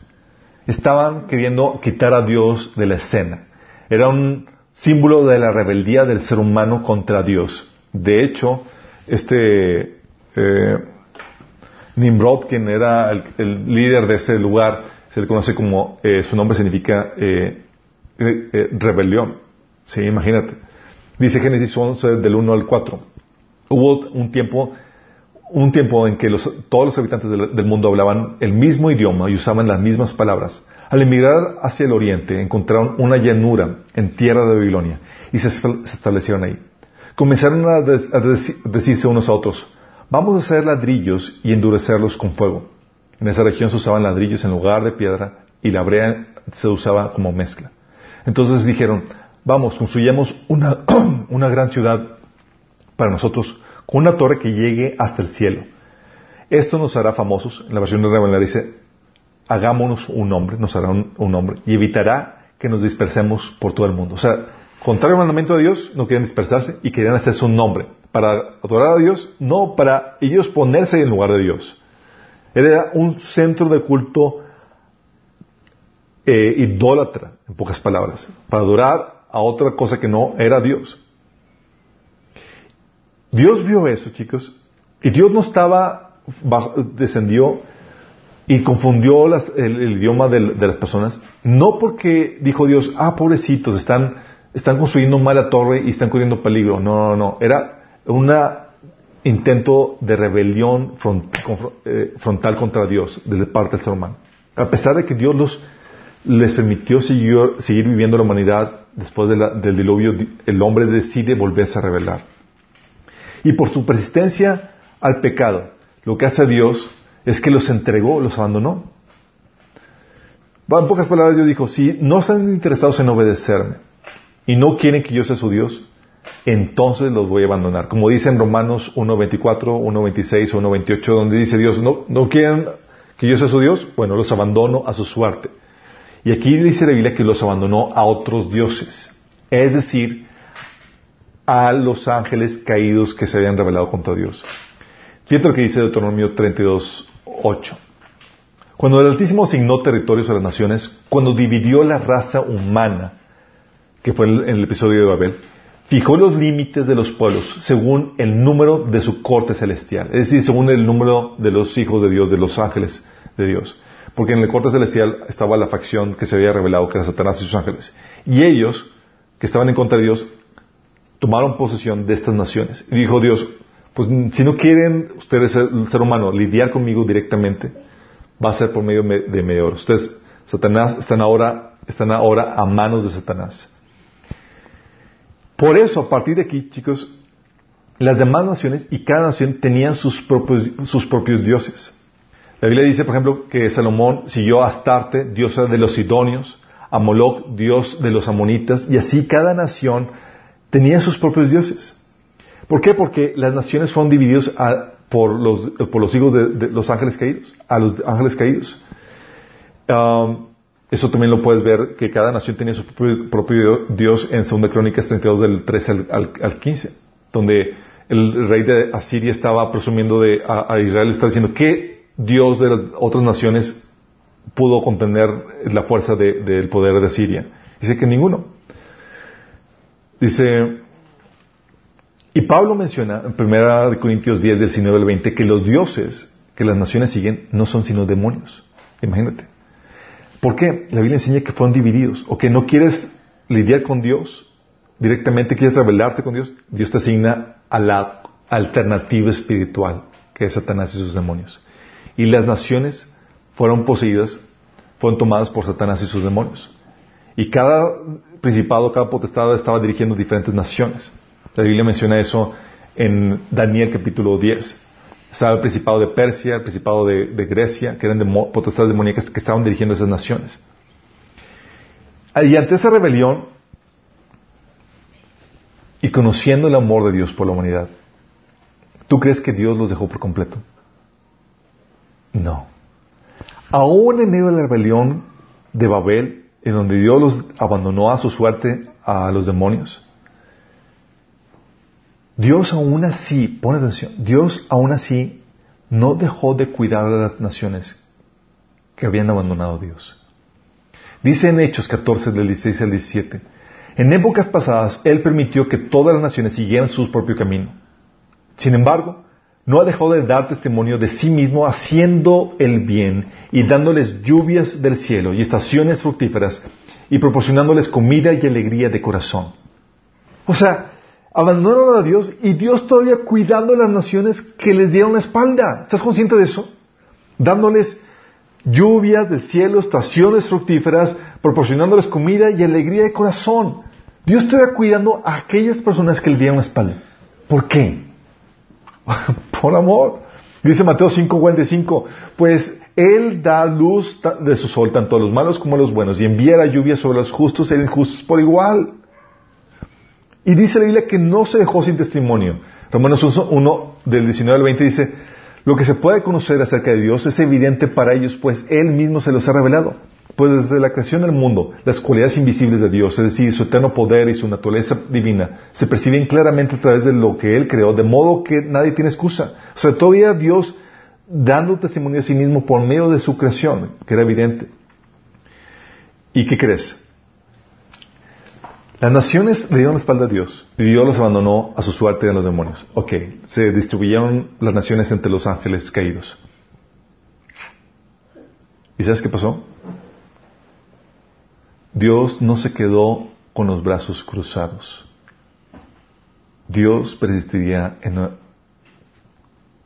[SPEAKER 1] Estaban queriendo quitar a Dios de la escena. Era un símbolo de la rebeldía del ser humano contra Dios. De hecho, este eh, Nimrod, quien era el, líder de ese lugar, se le conoce como, eh, su nombre significa eh, eh, rebelión. Sí, imagínate. Dice Génesis 11 del 1 al 4. Hubo un tiempo, un tiempo en que todos los habitantes del, mundo hablaban el mismo idioma y usaban las mismas palabras. Al emigrar hacia el oriente encontraron una llanura en tierra de Babilonia y se, establecieron ahí. Comenzaron a, decirse unos a otros, vamos a hacer ladrillos y endurecerlos con fuego. En esa región se usaban ladrillos en lugar de piedra y la brea se usaba como mezcla. Entonces dijeron, vamos, construyamos una, una gran ciudad para nosotros con una torre que llegue hasta el cielo. Esto nos hará famosos. En la versión de Revelar dice, hagámonos un nombre, nos hará un, nombre y evitará que nos dispersemos por todo el mundo. O sea, contrario al mandamiento de Dios, no querían dispersarse y querían hacerse un nombre. Para adorar a Dios, no para ellos ponerse en lugar de Dios. Era un centro de culto eh, idólatra, en pocas palabras, para adorar a otra cosa que no era Dios. Dios vio eso, chicos, y Dios no estaba, descendió y confundió el, idioma de, las personas, no porque dijo Dios, ah, pobrecitos, están, están construyendo mala torre y están corriendo peligro. No, no, no. Era un intento de rebelión eh, frontal contra Dios de parte del ser humano. A pesar de que Dios los les permitió seguir, viviendo la humanidad después del diluvio, el hombre decide volverse a rebelar. Y por su persistencia al pecado, lo que hace Dios es que los entregó, los abandonó. En pocas palabras, Dios dijo, si no están interesados en obedecerme y no quieren que yo sea su Dios, entonces los voy a abandonar. Como dice en Romanos 1.24, 1.26 o 1.28, donde dice Dios, no, no quieren que yo sea su Dios, bueno, los abandono a su suerte. Y aquí dice la Biblia que los abandonó a otros dioses, es decir, a los ángeles caídos que se habían revelado contra Dios. Fíjate lo que dice Deuteronomio 32, 8. Cuando el Altísimo asignó territorios a las naciones, cuando dividió la raza humana, que fue en el episodio de Babel, fijó los límites de los pueblos según el número de su corte celestial, es decir, según el número de los hijos de Dios, de los ángeles de Dios porque en el corte celestial estaba la facción que se había revelado, que era Satanás y sus ángeles. Y ellos, que estaban en contra de Dios, tomaron posesión de estas naciones. Y dijo Dios, pues si no quieren ustedes, el ser humano, lidiar conmigo directamente, va a ser por medio de mediadores. Ustedes, Satanás, están ahora, están ahora a manos de Satanás. Por eso, a partir de aquí, chicos, las demás naciones y cada nación tenían sus propios, sus propios dioses. La Biblia dice, por ejemplo, que Salomón siguió a Astarte, diosa de los sidonios, a Moloch, dios de los amonitas, y así cada nación tenía sus propios dioses. ¿Por qué? Porque las naciones fueron divididas por, los, por los hijos de, los ángeles caídos, a los ángeles caídos. Um, eso también lo puedes ver, que cada nación tenía su propio, Dios en 2 Crónicas 32 del 13 al, 15, donde el rey de Asiria estaba presumiendo de, a, Israel, está diciendo, ¿qué Dios de las otras naciones pudo contener la fuerza del poder de Asiria? Dice que ninguno. Dice, y Pablo menciona en 1 Corintios 10 del 19 al 20 que los dioses que las naciones siguen no son sino demonios. Imagínate. ¿Por qué? La Biblia enseña que fueron divididos o que no quieres lidiar con Dios directamente, quieres rebelarte con Dios, Dios te asigna a la alternativa espiritual que es Satanás y sus demonios. Y las naciones fueron poseídas, fueron tomadas por Satanás y sus demonios. Y cada principado, cada potestad estaba dirigiendo diferentes naciones. La Biblia menciona eso en Daniel capítulo 10. Estaba el principado de Persia, el principado de, Grecia, que eran de, potestades demoníacas que estaban dirigiendo esas naciones. Y ante esa rebelión, y conociendo el amor de Dios por la humanidad, ¿tú crees que Dios los dejó por completo? No. Aún en medio de la rebelión de Babel, en donde Dios los abandonó a su suerte a los demonios, Dios aún así, pone atención, Dios aún así no dejó de cuidar a las naciones que habían abandonado a Dios. Dice en Hechos 14 del 16 al 17, en épocas pasadas Él permitió que todas las naciones siguieran su propio camino. Sin embargo, no ha dejado de dar testimonio de sí mismo haciendo el bien y dándoles lluvias del cielo y estaciones fructíferas y proporcionándoles comida y alegría de corazón. O sea, abandonaron a Dios y Dios todavía cuidando a las naciones que les dieron la espalda. ¿Estás consciente de eso? Dándoles lluvias del cielo, estaciones fructíferas, proporcionándoles comida y alegría de corazón. Dios todavía cuidando a aquellas personas que le dieron la espalda. ¿Por qué? Por amor. Dice Mateo 5:45, pues Él da luz de su sol tanto a los malos como a los buenos y envía la lluvia sobre los justos e injustos por igual. Y dice la Biblia que no se dejó sin testimonio. Romanos 1 del 19 al 20 dice, lo que se puede conocer acerca de Dios es evidente para ellos, pues Él mismo se los ha revelado. Pues desde la creación del mundo, las cualidades invisibles de Dios, es decir, su eterno poder y su naturaleza divina, se perciben claramente a través de lo que Él creó, de modo que nadie tiene excusa. O sea, todavía Dios dando testimonio a sí mismo por medio de su creación, que era evidente. ¿Y qué crees? Las naciones le dieron la espalda a Dios y Dios los abandonó a su suerte y a los demonios. Ok, se distribuyeron las naciones entre los ángeles caídos. ¿Y sabes qué pasó? Dios no se quedó con los brazos cruzados. Dios persistiría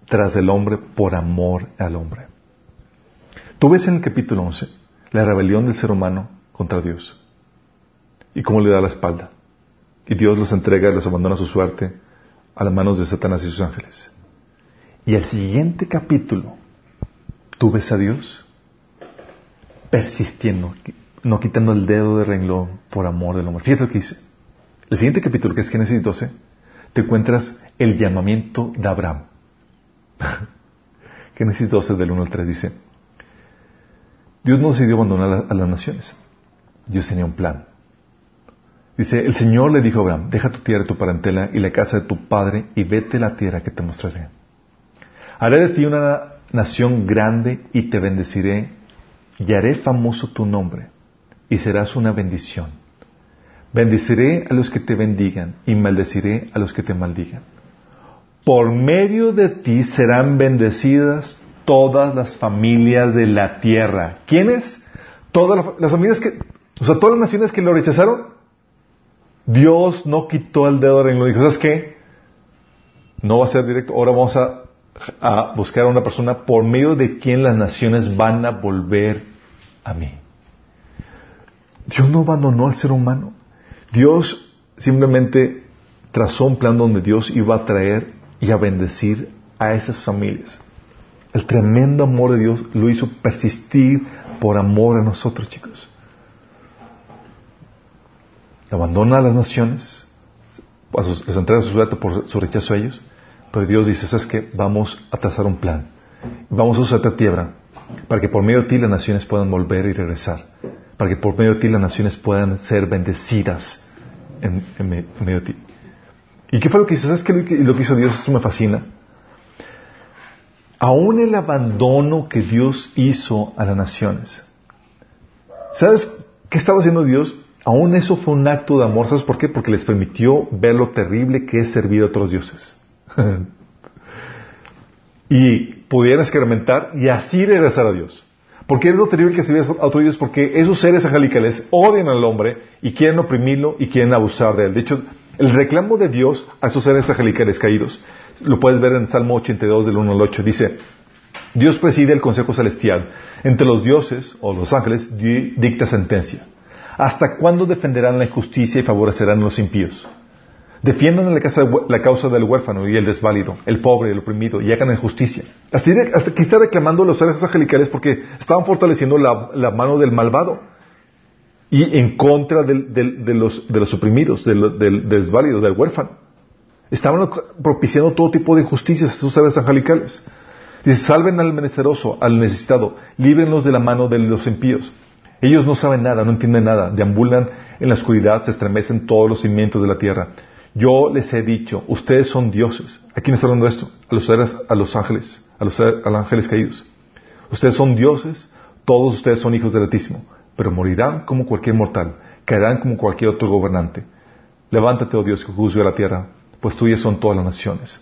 [SPEAKER 1] tras el hombre por amor al hombre. Tú ves en el capítulo 11 la rebelión del ser humano contra Dios y cómo le da la espalda. Y Dios los entrega y los abandona a su suerte a las manos de Satanás y sus ángeles. Y el siguiente capítulo, tú ves a Dios persistiendo, no quitando el dedo de renglón por amor del hombre. Fíjate lo que dice. El siguiente capítulo, que es Génesis 12, te encuentras el llamamiento de Abraham. Génesis 12, del 1 al 3 dice, Dios no decidió abandonar a las naciones. Dios tenía un plan. Dice, el Señor le dijo a Abraham, deja tu tierra, tu parentela y la casa de tu padre y vete a la tierra que te mostraré. Haré de ti una nación grande y te bendeciré y haré famoso tu nombre y serás una bendición. Bendeciré a los que te bendigan y maldeciré a los que te maldigan. Por medio de ti serán bendecidas todas las familias de la tierra. ¿Quiénes? Todas las familias que, o sea, todas las naciones que lo rechazaron, Dios no quitó el dedo de renglón y dijo, ¿sabes qué? No va a ser directo, ahora vamos a buscar a una persona por medio de quien las naciones van a volver a mí. Dios no abandonó al ser humano. Dios simplemente trazó un plan donde Dios iba a traer y a bendecir a esas familias. El tremendo amor de Dios lo hizo persistir por amor a nosotros, chicos. Abandona a las naciones, les entrega su suerte por su rechazo a ellos, pero Dios dice, ¿sabes qué? Vamos a trazar un plan. Vamos a usar esta tierra para que por medio de ti las naciones puedan volver y regresar. Para que por medio de ti las naciones puedan ser bendecidas en, medio de ti. ¿Y qué fue lo que hizo? ¿Sabes qué lo que hizo Dios? Esto me fascina. Aún el abandono que Dios hizo a las naciones. ¿Sabes qué estaba haciendo Dios? Aún eso fue un acto de amor. ¿Sabes por qué? Porque les permitió ver lo terrible que es servir a otros dioses. y pudieran experimentar y así regresar a Dios. Porque es lo terrible que servir a otros dioses porque esos seres angelicales odian al hombre y quieren oprimirlo y quieren abusar de él. De hecho, el reclamo de Dios a esos seres angelicales caídos, lo puedes ver en Salmo 82 del 1 al 8, dice, Dios preside el consejo celestial. Entre los dioses o los ángeles dicta sentencia. ¿Hasta cuándo defenderán la injusticia y favorecerán a los impíos? Defiendan la, causa del huérfano y el desválido, el pobre el oprimido, y hagan justicia. Así hasta aquí está reclamando los seres angelicales porque estaban fortaleciendo la, mano del malvado y en contra de, los, oprimidos, del, del, desválido, del huérfano. Estaban propiciando todo tipo de injusticias estos seres angelicales. Dice, salven al menesteroso, al necesitado, líbrenlos de la mano de los impíos. Ellos no saben nada, no entienden nada, deambulan en la oscuridad, se estremecen todos los cimientos de la tierra. Yo les he dicho, ustedes son dioses. ¿A quién está hablando esto? A los, a los ángeles, a los, ángeles caídos. Ustedes son dioses, todos ustedes son hijos del Altísimo, pero morirán como cualquier mortal, caerán como cualquier otro gobernante. Levántate, oh Dios, que juzgue la tierra, pues tuyas son todas las naciones.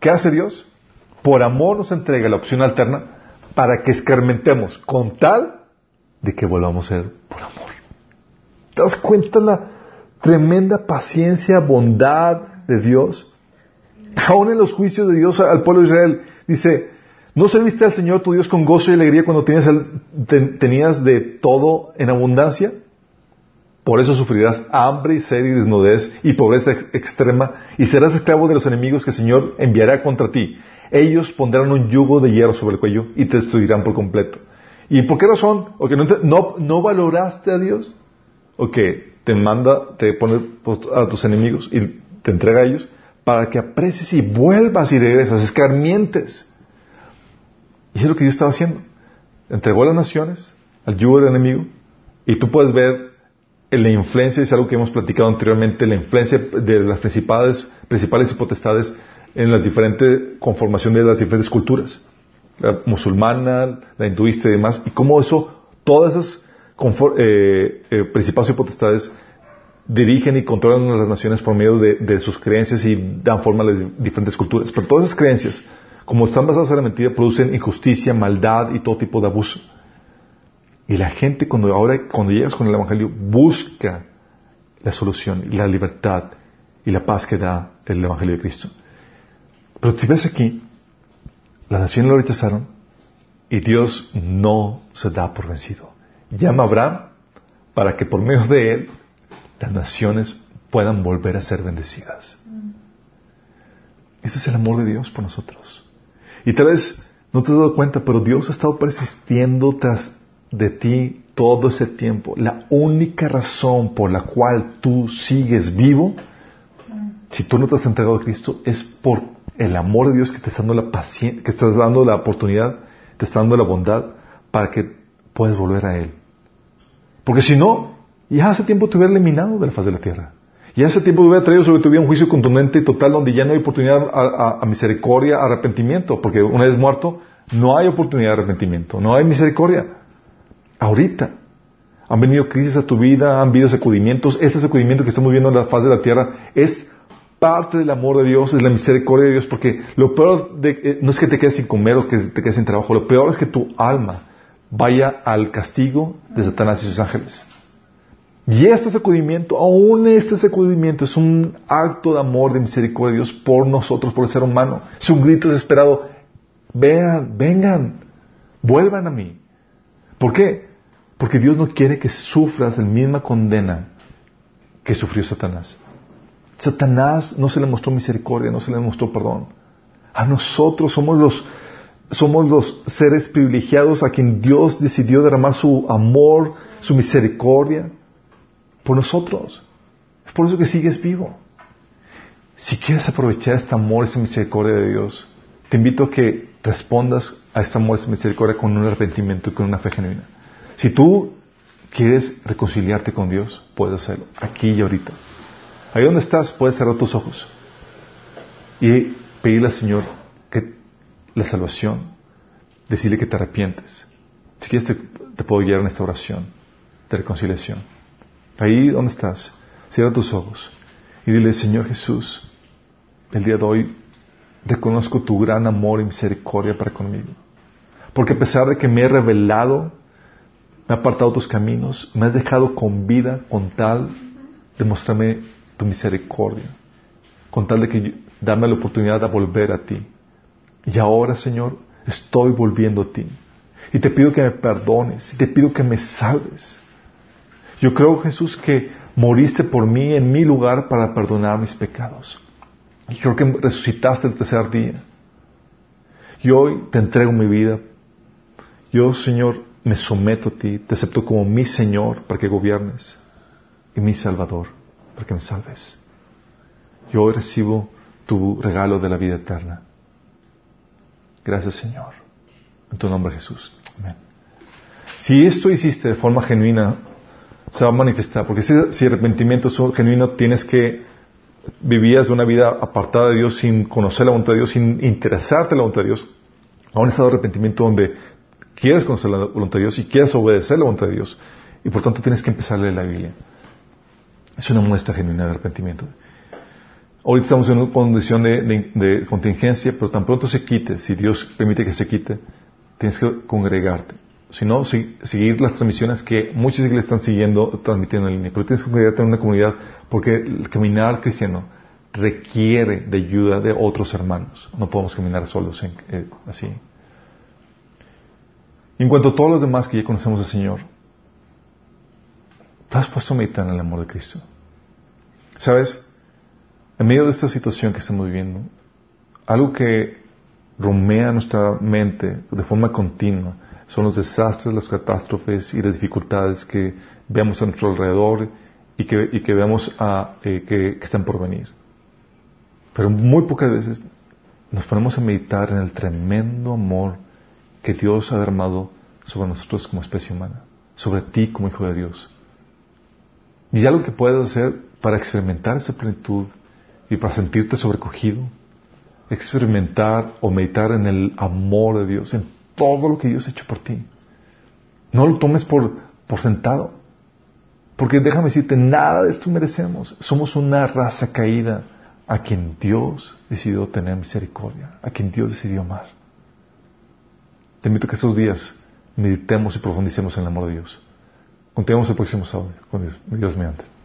[SPEAKER 1] ¿Qué hace Dios? Por amor nos entrega la opción alterna para que escarmentemos con tal de que volvamos a ser por amor. ¿Te das cuenta la, tremenda paciencia, bondad de Dios. Aún en los juicios de Dios al pueblo de Israel, dice, ¿no serviste al Señor tu Dios con gozo y alegría cuando tenías, de todo en abundancia? Por eso sufrirás hambre y sed y desnudez y pobreza extrema y serás esclavo de los enemigos que el Señor enviará contra ti. Ellos pondrán un yugo de hierro sobre el cuello y te destruirán por completo. ¿Y por qué razón? ¿O no, valoraste a Dios? ¿O qué? Te manda, te pone pues, a tus enemigos y te entrega a ellos para que aprecies y vuelvas y regresas, escarmientes. Y es lo que Dios estaba haciendo. Entregó a las naciones al yugo del enemigo y tú puedes ver la influencia, es algo que hemos platicado anteriormente, la influencia de las principales, principales potestades en las diferentes conformaciones de las diferentes culturas, la musulmana, la hinduista y demás, y cómo eso, todas esas eh, eh, principados y potestades dirigen y controlan a las naciones por medio de, sus creencias y dan forma a las diferentes culturas. Pero todas esas creencias, como están basadas en la mentira, producen injusticia, maldad y todo tipo de abuso. Y la gente cuando ahora, cuando llegas con el Evangelio, busca la solución la libertad y la paz que da el Evangelio de Cristo. Pero si ves aquí, las naciones lo rechazaron y Dios no se da por vencido llama a Abraham para que por medio de él las naciones puedan volver a ser bendecidas. Ese es el amor de Dios por nosotros. Y tal vez no te has dado cuenta, pero Dios ha estado persistiendo tras de ti todo ese tiempo. La única razón por la cual tú sigues vivo, si tú no te has entregado a Cristo, es por el amor de Dios que te está dando la que te está dando la oportunidad, te está dando la bondad para que puedes volver a Él. Porque si no, ya hace tiempo te hubiera eliminado de la faz de la tierra. Ya hace tiempo te hubiera traído sobre tu vida un juicio contundente y total donde ya no hay oportunidad a, misericordia, arrepentimiento. Porque una vez muerto, no hay oportunidad de arrepentimiento, no hay misericordia. Ahorita. Han venido crisis a tu vida, han habido sacudimientos. Ese sacudimiento que estamos viendo en la faz de la tierra es parte del amor de Dios, es la misericordia de Dios, porque lo peor de, eh, no es que te quedes sin comer o que te quedes sin trabajo, lo peor es que tu alma vaya al castigo de Satanás y sus ángeles. Y este sacudimiento, aún este sacudimiento, es un acto de amor, de misericordia de Dios por nosotros, por el ser humano. Es un grito desesperado. Vean, vengan, vuelvan a mí. ¿Por qué? Porque Dios no quiere que sufras la misma condena que sufrió Satanás. Satanás no se le mostró misericordia, no se le mostró perdón. A nosotros somos los, somos los seres privilegiados a quien Dios decidió derramar su amor, su misericordia por nosotros. Es por eso que sigues vivo. Si quieres aprovechar este amor, esta misericordia de Dios, te invito a que respondas a este amor, esta misericordia con un arrepentimiento y con una fe genuina. Si tú quieres reconciliarte con Dios, puedes hacerlo, aquí y ahorita. Ahí donde estás, puedes cerrar tus ojos y pedirle al Señor la salvación, decirle que te arrepientes. Si quieres, te, puedo guiar en esta oración de reconciliación. Ahí donde estás, cierra tus ojos y dile, Señor Jesús, el día de hoy reconozco tu gran amor y misericordia para conmigo. Porque a pesar de que me he revelado, me he apartado tus caminos, me has dejado con vida con tal de mostrarme tu misericordia, con tal de que darme la oportunidad de volver a ti. Y ahora, Señor, estoy volviendo a ti. Y te pido que me perdones, y te pido que me salves. Yo creo, Jesús, que moriste por mí en mi lugar para perdonar mis pecados. Y creo que resucitaste el tercer día. Y hoy te entrego mi vida. Yo, Señor, me someto a ti, te acepto como mi Señor para que gobiernes y mi Salvador para que me salves. Yo hoy recibo tu regalo de la vida eterna. Gracias, Señor. En tu nombre, Jesús. Amén. Si esto hiciste de forma genuina, se va a manifestar. Porque si, si arrepentimiento es genuino, tienes que vivías una vida apartada de Dios sin conocer la voluntad de Dios, sin interesarte en la voluntad de Dios, a un estado de arrepentimiento donde quieres conocer la voluntad de Dios y quieres obedecer la voluntad de Dios. Y por tanto tienes que empezar a leer la Biblia. Es una muestra genuina de arrepentimiento. Ahorita estamos en una condición de, contingencia, pero tan pronto se quite, si Dios permite que se quite, tienes que congregarte. Si no, seguir las transmisiones que muchas iglesias están siguiendo, transmitiendo en línea. Pero tienes que congregarte en una comunidad porque el caminar cristiano requiere de ayuda de otros hermanos. No podemos caminar solos eh, así. en cuanto a todos los demás que ya conocemos al Señor, ¿te has puesto a meditar en el amor de Cristo? ¿Sabes? En medio de esta situación que estamos viviendo, algo que romea nuestra mente de forma continua son los desastres, las catástrofes y las dificultades que vemos a nuestro alrededor y que, y que vemos a, eh, que, están por venir. Pero muy pocas veces nos ponemos a meditar en el tremendo amor que Dios ha derramado sobre nosotros como especie humana, sobre ti como hijo de Dios. Y algo que puedes hacer para experimentar esa plenitud y para sentirte sobrecogido, experimentar o meditar en el amor de Dios, en todo lo que Dios ha hecho por ti. No lo tomes por, por sentado. Porque déjame decirte, nada de esto merecemos. Somos una raza caída a quien Dios decidió tener misericordia, a quien Dios decidió amar. Te invito a que estos días meditemos y profundicemos en el amor de Dios. Continuemos el próximo sábado con Dios, Dios mediante.